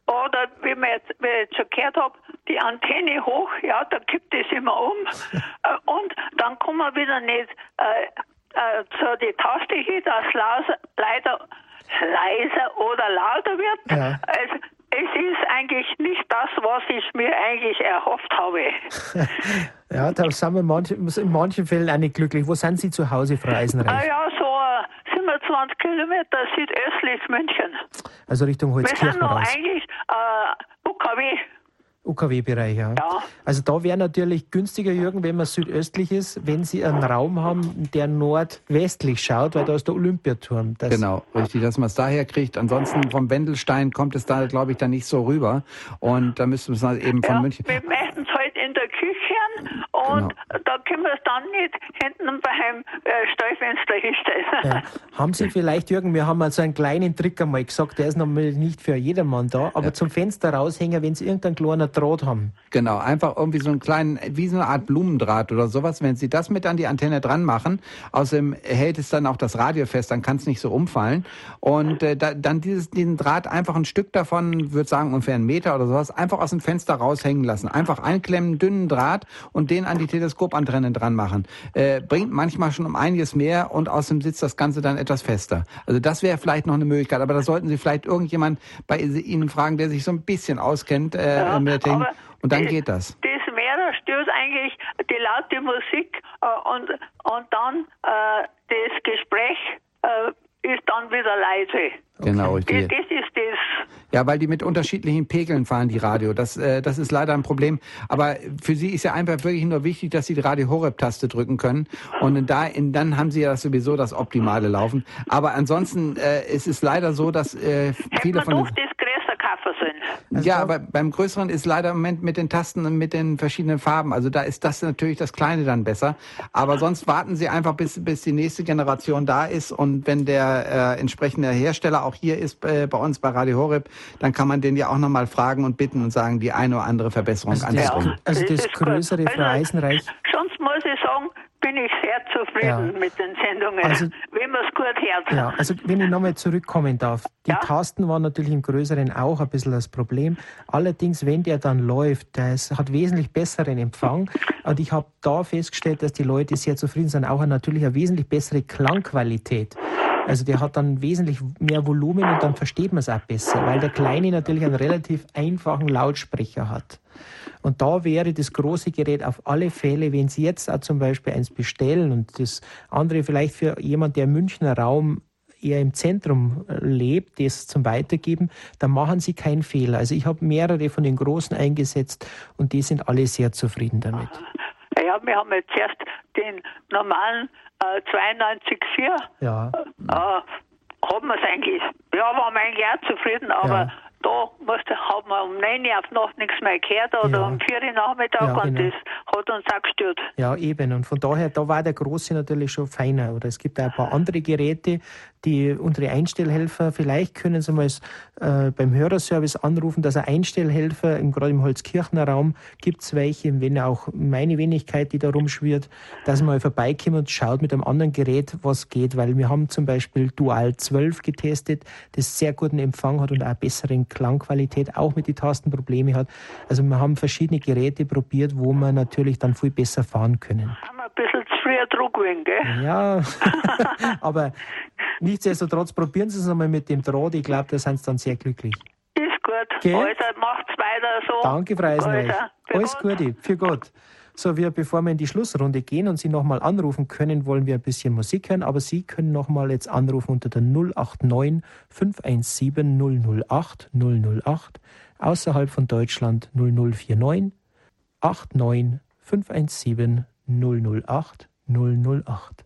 oder wie, wir jetzt, wie ich jetzt schon gehört habe, die Antenne hoch, ja, da kippt es immer um äh, und dann kommen wir wieder nicht äh, äh, zu die Taste hin, dass leider leiser oder lauter wird. Ja. Also, es ist eigentlich nicht das, was ich mir eigentlich erhofft habe. ja, da sind wir manche, in manchen Fällen auch nicht glücklich. Wo sind Sie zu Hause, Frau Eisenreich? Ah ja, so 27 äh, Kilometer südöstlich München. Also Richtung Holzkirchen Wir sind noch raus. eigentlich äh, UKW. UKW-Bereich, ja. ja. Also da wäre natürlich günstiger, Jürgen, wenn man südöstlich ist, wenn Sie einen Raum haben, der nordwestlich schaut, weil da ist der Olympiaturm. Das genau, richtig, dass man es daher kriegt. Ansonsten vom Wendelstein kommt es da, glaube ich, dann nicht so rüber. Und da müssen wir es eben von ja, München. Wir meistens halt in der Küche Und genau. da können wir es dann nicht hinten beim äh, Stallfenster hinstellen. Ja. Haben Sie vielleicht, Jürgen, wir haben also einen kleinen Trick einmal gesagt, der ist natürlich nicht für jedermann da, aber ja. zum Fenster raushängen, wenn Sie irgendeinen kleinen Draht haben. Genau, einfach irgendwie so einen kleinen, wie so eine Art Blumendraht oder sowas. Wenn Sie das mit an die Antenne dran machen, außerdem hält es dann auch das Radio fest, dann kann es nicht so umfallen. Und äh, da, dann dieses, diesen Draht einfach ein Stück davon, würde sagen ungefähr einen Meter oder sowas, einfach aus dem Fenster raushängen lassen. Einfach einklemmen, dünnen Draht und den an die Teleskopantennen dran machen. Äh, bringt manchmal schon um einiges mehr und aus dem sitzt das Ganze dann etwas fester. Also das wäre vielleicht noch eine Möglichkeit, aber da sollten Sie vielleicht irgendjemand bei Ihnen fragen, der sich so ein bisschen auskennt äh, ja, mit Technik. Und dann das, geht das. Das Meer stört eigentlich die laute Musik äh, und, und dann äh, das Gespräch äh, ist dann wieder leise. Genau, richtig. Das, das ist das. Ja, weil die mit unterschiedlichen Pegeln fahren, die Radio. Das, äh, das ist leider ein Problem. Aber für Sie ist ja einfach wirklich nur wichtig, dass Sie die Radio Horeb-Taste drücken können. Und da, in, dann haben Sie ja sowieso das Optimale laufen. Aber ansonsten äh, es ist es leider so, dass äh, viele von... Doch das Kaffee sind. Also ja, aber beim Größeren ist leider im Moment mit den Tasten und mit den verschiedenen Farben. Also da ist das natürlich das Kleine dann besser. Aber sonst warten Sie einfach, bis, bis die nächste Generation da ist. Und wenn der äh, entsprechende Hersteller auch hier ist äh, bei uns bei Radio Horeb, dann kann man den ja auch nochmal fragen und bitten und sagen, die eine oder andere Verbesserung also anzubringen. Also das größere Frau Eisenreich. Sonst muss ich sagen, bin ich sehr zufrieden ja. mit den Sendungen, also, wenn man es gut hört. Ja, also wenn ich nochmal zurückkommen darf, die ja? Tasten waren natürlich im Größeren auch ein bisschen das Problem. Allerdings, wenn der dann läuft, der hat wesentlich besseren Empfang und ich habe da festgestellt, dass die Leute sehr zufrieden sind, auch natürlich eine wesentlich bessere Klangqualität. Also der hat dann wesentlich mehr Volumen und dann versteht man es auch besser, weil der Kleine natürlich einen relativ einfachen Lautsprecher hat. Und da wäre das große Gerät auf alle Fälle, wenn Sie jetzt auch zum Beispiel eins bestellen und das andere vielleicht für jemand, der im Münchner Raum eher im Zentrum äh, lebt, das zum Weitergeben, dann machen Sie keinen Fehler. Also ich habe mehrere von den Großen eingesetzt und die sind alle sehr zufrieden damit. Ja, wir haben jetzt erst den normalen äh, 92,4. Ja. Äh, haben wir es eigentlich. Ja, waren wir eigentlich auch zufrieden, aber ja da musste, hat man um 9 Uhr auf Nacht nichts mehr gehört oder ja. um 4 Uhr Nachmittag ja, und genau. das hat uns auch gestört. Ja, eben. Und von daher, da war der Große natürlich schon feiner. Oder es gibt auch ein paar andere Geräte, die unsere Einstellhelfer, vielleicht können Sie mal äh, beim Hörerservice anrufen, dass ein Einstellhelfer, im, gerade im Holzkirchner Raum, gibt es welche, wenn auch meine Wenigkeit, die da rumschwirrt, dass man mal vorbeikommt und schaut mit einem anderen Gerät, was geht, weil wir haben zum Beispiel Dual 12 getestet, das sehr guten Empfang hat und auch besseren Klangqualität, auch mit den Tastenprobleme hat. Also wir haben verschiedene Geräte probiert, wo wir natürlich dann viel besser fahren können. Ein bisschen zu früh Druck gell? Ja, aber nichtsdestotrotz probieren Sie es einmal mit dem Draht. Ich glaube, da sind Sie dann sehr glücklich. Ist gut. Okay. Also macht's weiter so. Danke, Frau Eisenreich. Alles Gute. Für Gott. So, wir, bevor wir in die Schlussrunde gehen und Sie nochmal anrufen können, wollen wir ein bisschen Musik hören, aber Sie können nochmal jetzt anrufen unter der 089 517 008 008, außerhalb von Deutschland 0049 89 517 008 008.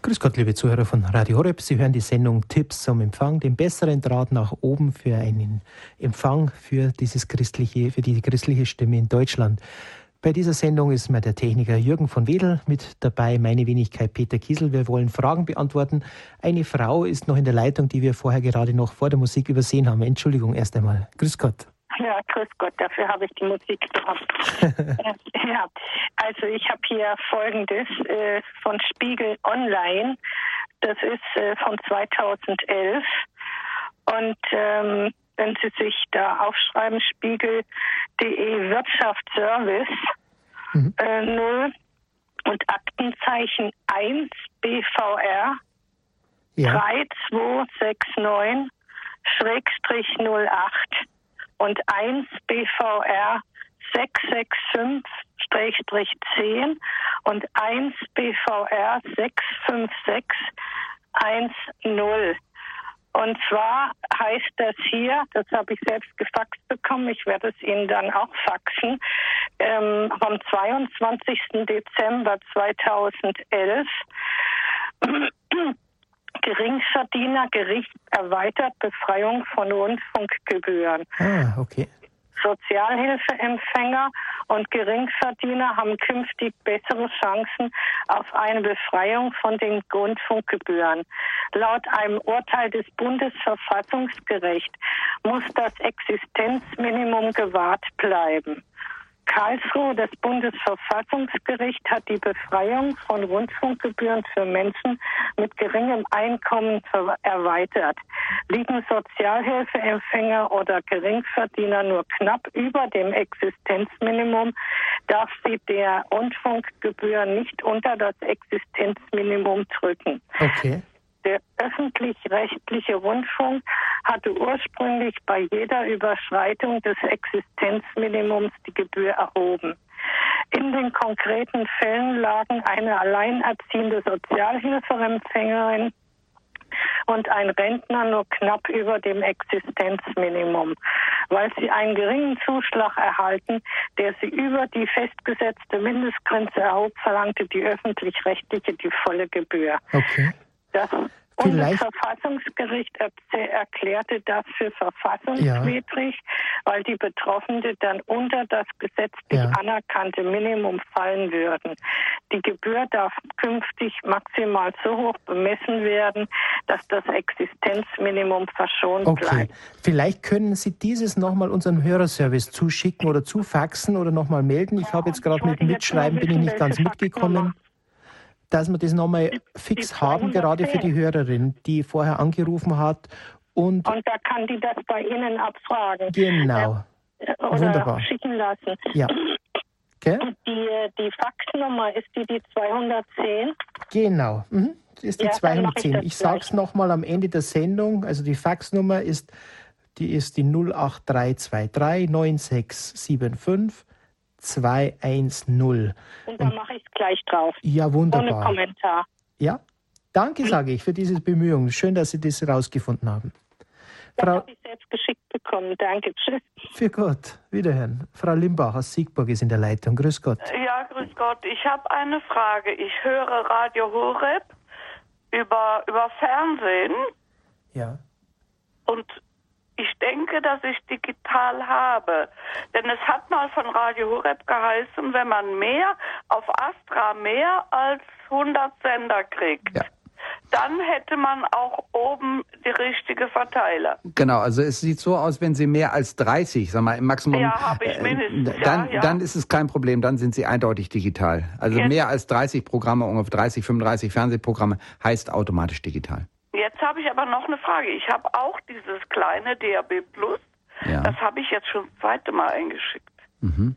Grüß Gott, liebe Zuhörer von Radio Horeb. Sie hören die Sendung Tipps zum Empfang, den besseren Draht nach oben für einen Empfang für dieses christliche, für die christliche Stimme in Deutschland. Bei dieser Sendung ist mir der Techniker Jürgen von Wedel mit dabei, meine Wenigkeit Peter Kiesel. Wir wollen Fragen beantworten. Eine Frau ist noch in der Leitung, die wir vorher gerade noch vor der Musik übersehen haben. Entschuldigung erst einmal. Grüß Gott. Ja, grüß Gott, dafür habe ich die Musik gehabt. ja, also ich habe hier folgendes äh, von Spiegel Online. Das ist äh, von 2011. Und ähm, wenn Sie sich da aufschreiben, spiegel.de Wirtschaftsservice mhm. äh, 0 und Aktenzeichen 1 BVR ja. 3269 Schrägstrich 08 und 1 BVR 665-10 und 1 BVR 65610. Und zwar heißt das hier, das habe ich selbst gefaxt bekommen, ich werde es Ihnen dann auch faxen, ähm, am 22. Dezember 2011. Geringverdienergericht erweitert Befreiung von Rundfunkgebühren. Ah, okay. Sozialhilfeempfänger und Geringverdiener haben künftig bessere Chancen auf eine Befreiung von den Grundfunkgebühren. Laut einem Urteil des Bundesverfassungsgerichts muss das Existenzminimum gewahrt bleiben. Karlsruhe, das Bundesverfassungsgericht hat die Befreiung von Rundfunkgebühren für Menschen mit geringem Einkommen erweitert. Liegen Sozialhilfeempfänger oder Geringverdiener nur knapp über dem Existenzminimum, darf sie der Rundfunkgebühr nicht unter das Existenzminimum drücken. Okay. Der öffentlich-rechtliche Rundfunk hatte ursprünglich bei jeder Überschreitung des Existenzminimums die Gebühr erhoben. In den konkreten Fällen lagen eine alleinerziehende Sozialhilfeempfängerin und ein Rentner nur knapp über dem Existenzminimum, weil sie einen geringen Zuschlag erhalten, der sie über die festgesetzte Mindestgrenze erhob, verlangte die öffentlich-rechtliche die volle Gebühr. Okay. Das Bundesverfassungsgericht erklärte das für verfassungswidrig, ja. weil die Betroffenen dann unter das gesetzlich ja. anerkannte Minimum fallen würden. Die Gebühr darf künftig maximal so hoch bemessen werden, dass das Existenzminimum verschont okay. bleibt. Vielleicht können Sie dieses nochmal unserem Hörerservice zuschicken oder zufaxen oder nochmal melden. Ich habe jetzt gerade mit dem Mitschreiben, bin ich nicht ganz mitgekommen dass wir das nochmal fix haben, gerade für die Hörerin, die vorher angerufen hat. Und, und da kann die das bei Ihnen abfragen. Genau. Äh, oder Wunderbar. schicken lassen. Ja. Okay. Die, die Faxnummer ist die die 210? Genau. Mhm. Das ist die ja, 210. Ich, ich sage es nochmal am Ende der Sendung. Also die Faxnummer ist die, ist die 08323 9675 210. Und dann mache ich es gleich drauf. Ja, wunderbar. Ohne Kommentar. Ja, danke, sage ich, für diese Bemühungen. Schön, dass Sie das herausgefunden haben. Das Frau, habe ich selbst geschickt bekommen. Danke. Tschüss. Für Gott. Wiederhören. Frau Limbach aus Siegburg ist in der Leitung. Grüß Gott. Ja, grüß Gott. Ich habe eine Frage. Ich höre Radio Horeb über, über Fernsehen. Ja. Und ich denke, dass ich digital habe. Denn es hat mal von Radio Horeb geheißen, wenn man mehr auf Astra mehr als 100 Sender kriegt. Ja dann hätte man auch oben die richtige Verteiler. Genau, also es sieht so aus, wenn Sie mehr als 30, sag mal, im Maximum. Ja, habe ich äh, mindestens. Äh, dann, ja, ja. dann ist es kein Problem, dann sind Sie eindeutig digital. Also Jetzt. mehr als 30 Programme, ungefähr 30, 35 Fernsehprogramme heißt automatisch digital. Jetzt habe ich aber noch eine Frage. Ich habe auch dieses kleine DAB Plus. Ja. Das habe ich jetzt schon das zweite Mal eingeschickt. Mhm.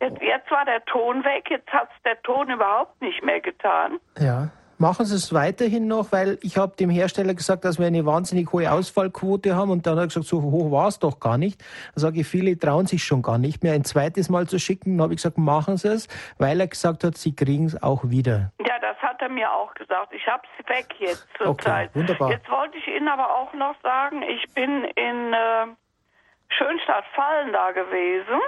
Jetzt, jetzt war der Ton weg, jetzt hat es der Ton überhaupt nicht mehr getan. Ja. Machen Sie es weiterhin noch, weil ich habe dem Hersteller gesagt, dass wir eine wahnsinnig hohe Ausfallquote haben und dann hat er gesagt, so hoch war es doch gar nicht. Da sage ich, viele trauen sich schon gar nicht mehr ein zweites Mal zu schicken. Dann habe ich gesagt, machen Sie es, weil er gesagt hat, Sie kriegen es auch wieder. Ja, hat er mir auch gesagt. Ich habe es weg jetzt zur okay, Zeit. Wunderbar. Jetzt wollte ich Ihnen aber auch noch sagen, ich bin in äh, Schönstadt-Fallen da gewesen.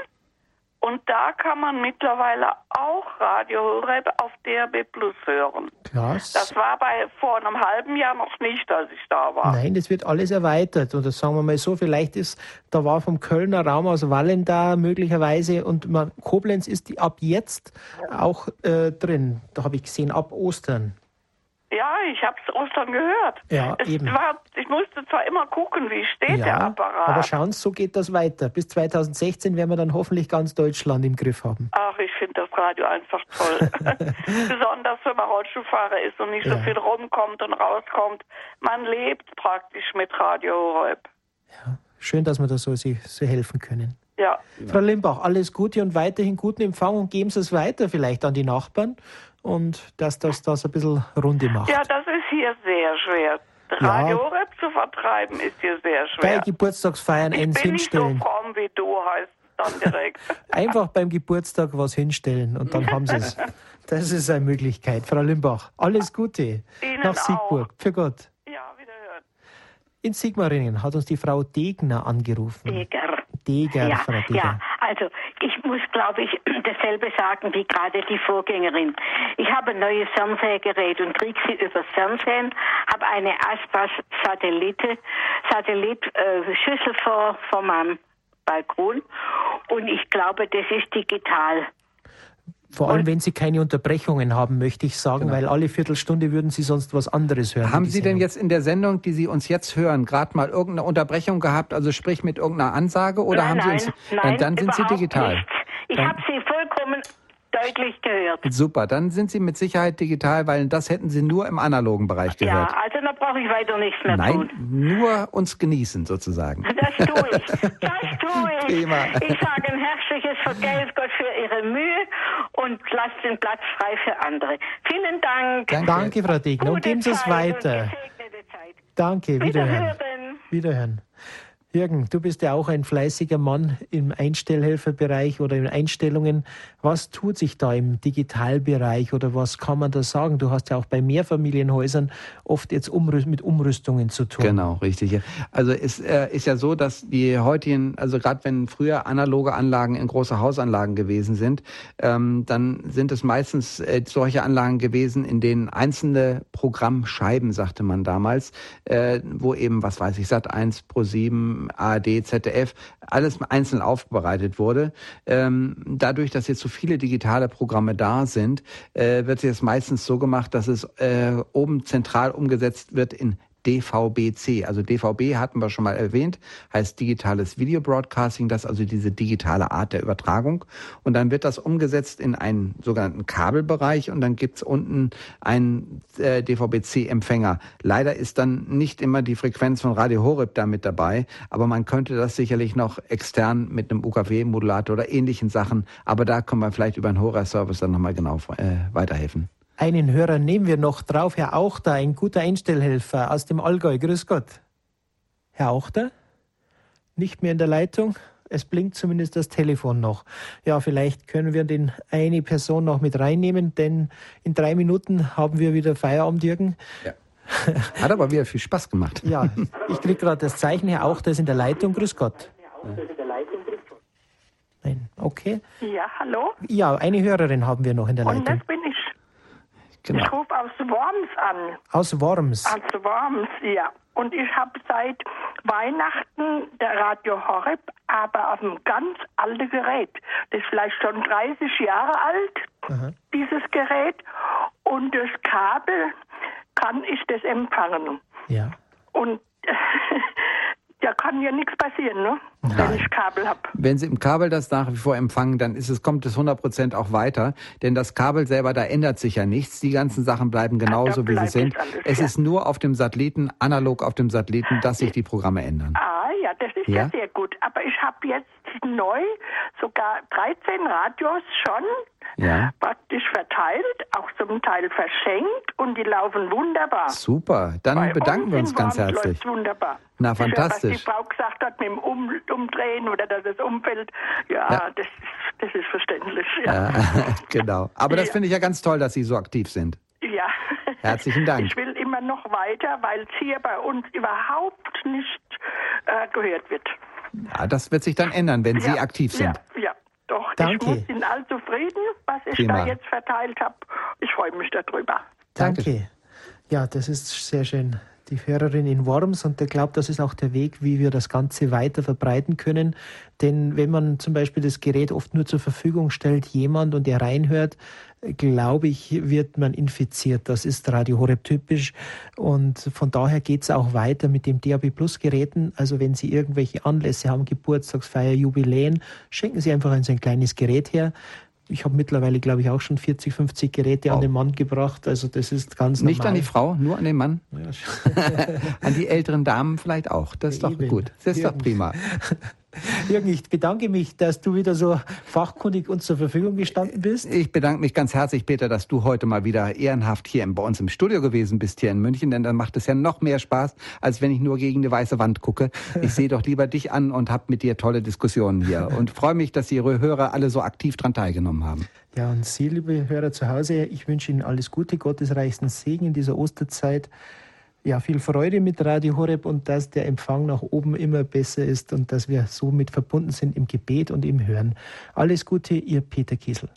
Und da kann man mittlerweile auch Radio Horeb auf DRB Plus hören. Krass. Das war bei vor einem halben Jahr noch nicht, als ich da war. Nein, das wird alles erweitert. Und das sagen wir mal so, vielleicht ist, da war vom Kölner Raum aus Wallen da möglicherweise und man, Koblenz ist die ab jetzt auch äh, drin. Da habe ich gesehen, ab Ostern. Ja, ich habe es Ostern gehört. Ja, es eben. War, ich musste zwar immer gucken, wie steht ja, der Apparat. Aber schauen Sie, so geht das weiter. Bis 2016 werden wir dann hoffentlich ganz Deutschland im Griff haben. Ach, ich finde das Radio einfach toll. Besonders wenn man Rollstuhlfahrer ist und nicht ja. so viel rumkommt und rauskommt. Man lebt praktisch mit Radio Horeb. Ja, schön, dass wir da so, so helfen können. Ja. Frau Limbach, alles Gute und weiterhin guten Empfang und geben Sie es weiter vielleicht an die Nachbarn und dass das das ein bisschen Runde macht. Ja, das ist hier sehr schwer. Radio ja. Zu vertreiben ist hier sehr schwer. Bei Geburtstagsfeiern ich eins bin hinstellen. Nicht so fromm wie du heißt dann direkt. Einfach beim Geburtstag was hinstellen und dann haben sie es. Das ist eine Möglichkeit. Frau Limbach, alles Gute Ihnen nach Siegburg. Auch. Für Gott. Ja, wiederhören. In Sigmaringen hat uns die Frau Degner angerufen. Deger. Deger, ja, Frau Deger. Ja, also ich muss, glaube ich, dasselbe sagen wie gerade die Vorgängerin. Ich habe ein neues Fernsehgerät und kriege sie übers Fernsehen, habe eine Aspas-Satellite, Satellit-Schüssel äh, vor, vor meinem Balkon und ich glaube, das ist digital. Vor allem, wenn Sie keine Unterbrechungen haben, möchte ich sagen, genau. weil alle Viertelstunde würden Sie sonst was anderes hören. Haben Sie denn jetzt in der Sendung, die Sie uns jetzt hören, gerade mal irgendeine Unterbrechung gehabt, also sprich mit irgendeiner Ansage oder nein, haben Sie uns nein, dann sind Sie digital? Nichts. Ich habe Sie vollkommen deutlich gehört. Super, dann sind Sie mit Sicherheit digital, weil das hätten Sie nur im analogen Bereich gehört. Ja, also da brauche ich weiter nichts mehr Nein, tun. nur uns genießen sozusagen. Das tue ich, das tue ich. Prima. Ich sage ein herzliches Vergelt's Gott für Ihre Mühe und lasst den Platz frei für andere. Vielen Dank. Danke, Danke Frau Degner. Und geben Sie es weiter. Danke, wiederhören. Wiederhören. Jürgen, du bist ja auch ein fleißiger Mann im Einstellhelferbereich oder in Einstellungen. Was tut sich da im Digitalbereich oder was kann man da sagen? Du hast ja auch bei Mehrfamilienhäusern oft jetzt Umrüst mit Umrüstungen zu tun. Genau, richtig. Also es äh, ist ja so, dass die heutigen, also gerade wenn früher analoge Anlagen in große Hausanlagen gewesen sind, ähm, dann sind es meistens äh, solche Anlagen gewesen, in denen einzelne Programmscheiben, sagte man damals, äh, wo eben, was weiß ich, Sat 1 Pro 7 ARD, ZDF, alles einzeln aufbereitet wurde. Ähm, dadurch, dass jetzt so viele digitale Programme da sind, äh, wird es meistens so gemacht, dass es äh, oben zentral umgesetzt wird in DVB-C. Also DVB hatten wir schon mal erwähnt, heißt digitales Video Broadcasting, das ist also diese digitale Art der Übertragung. Und dann wird das umgesetzt in einen sogenannten Kabelbereich und dann gibt's unten einen äh, DVB-C-Empfänger. Leider ist dann nicht immer die Frequenz von Radio Horeb damit dabei, aber man könnte das sicherlich noch extern mit einem UKW-Modulator oder ähnlichen Sachen, aber da können wir vielleicht über einen Hora-Service dann nochmal genau äh, weiterhelfen. Einen Hörer nehmen wir noch drauf, Herr Auchter, ein guter Einstellhelfer aus dem Allgäu. Grüß Gott. Herr Auchter? Nicht mehr in der Leitung? Es blinkt zumindest das Telefon noch. Ja, vielleicht können wir den eine Person noch mit reinnehmen, denn in drei Minuten haben wir wieder Feierabend, Jürgen. Ja. Hat aber wieder viel Spaß gemacht. Ja, ich kriege gerade das Zeichen, Herr Auchter ist in der Leitung. Grüß Gott. Nein, okay. Ja, hallo? Ja, eine Hörerin haben wir noch in der Leitung. Und das bin ich. Genau. Ich rufe aus Worms an. Aus Worms? Aus Worms, ja. Und ich habe seit Weihnachten der Radio Horeb, aber auf einem ganz alten Gerät. Das ist vielleicht schon 30 Jahre alt, Aha. dieses Gerät. Und das Kabel kann ich das empfangen. Ja. Und da kann ja nichts passieren, ne? Nein. wenn ich Kabel habe. Wenn Sie im Kabel das nach wie vor empfangen, dann ist es, kommt es 100 Prozent auch weiter. Denn das Kabel selber, da ändert sich ja nichts. Die ganzen Sachen bleiben genauso, ja, wie sie sind. Alles, es ja. ist nur auf dem Satelliten, analog auf dem Satelliten, dass sich die Programme ändern. Ah, ja, das ist ja, ja sehr gut. Aber ich habe jetzt neu sogar 13 Radios schon ja. praktisch verteilt, auch zum Teil verschenkt und die laufen wunderbar. Super, dann Bei bedanken wir uns ganz herzlich. wunderbar. Na, fantastisch. Was die Frau gesagt hat mit dem um Umdrehen oder dass es umfällt, ja, ja. Das, das ist verständlich. Ja. genau. Aber das finde ich ja ganz toll, dass Sie so aktiv sind. Ja. Herzlichen Dank. Ich will immer noch weiter, weil es hier bei uns überhaupt nicht äh, gehört wird. Ja, das wird sich dann ändern, wenn Sie aktiv sind. Ja, ja. Doch, Danke. ich bin all zufrieden, was ich Prima. da jetzt verteilt habe. Ich freue mich darüber. Danke. Ja, das ist sehr schön. Die Hörerin in Worms und ich glaube, das ist auch der Weg, wie wir das Ganze weiter verbreiten können. Denn wenn man zum Beispiel das Gerät oft nur zur Verfügung stellt, jemand und der reinhört, glaube ich, wird man infiziert. Das ist Radio Horeb typisch. Und von daher geht es auch weiter mit dem DAB Plus Geräten. Also wenn Sie irgendwelche Anlässe haben, Geburtstagsfeier, Jubiläen, schenken Sie einfach ein so ein kleines Gerät her ich habe mittlerweile, glaube ich, auch schon 40, 50 Geräte wow. an den Mann gebracht. Also das ist ganz normal. Nicht an die Frau, nur an den Mann? Ja. an die älteren Damen vielleicht auch. Das ist ja, doch eben. gut. Das ist Jürgen. doch prima. Jürgen, ich bedanke mich, dass du wieder so fachkundig uns zur Verfügung gestanden bist. Ich bedanke mich ganz herzlich, Peter, dass du heute mal wieder ehrenhaft hier bei uns im Studio gewesen bist, hier in München. Denn dann macht es ja noch mehr Spaß, als wenn ich nur gegen eine weiße Wand gucke. Ich sehe doch lieber dich an und habe mit dir tolle Diskussionen hier. Und freue mich, dass Ihre Hörer alle so aktiv daran teilgenommen haben. Ja, und Sie, liebe Hörer zu Hause, ich wünsche Ihnen alles Gute, gottesreichsten Segen in dieser Osterzeit. Ja, viel Freude mit Radio Horeb und dass der Empfang nach oben immer besser ist und dass wir so mit verbunden sind im Gebet und im Hören. Alles Gute, Ihr Peter Kiesel.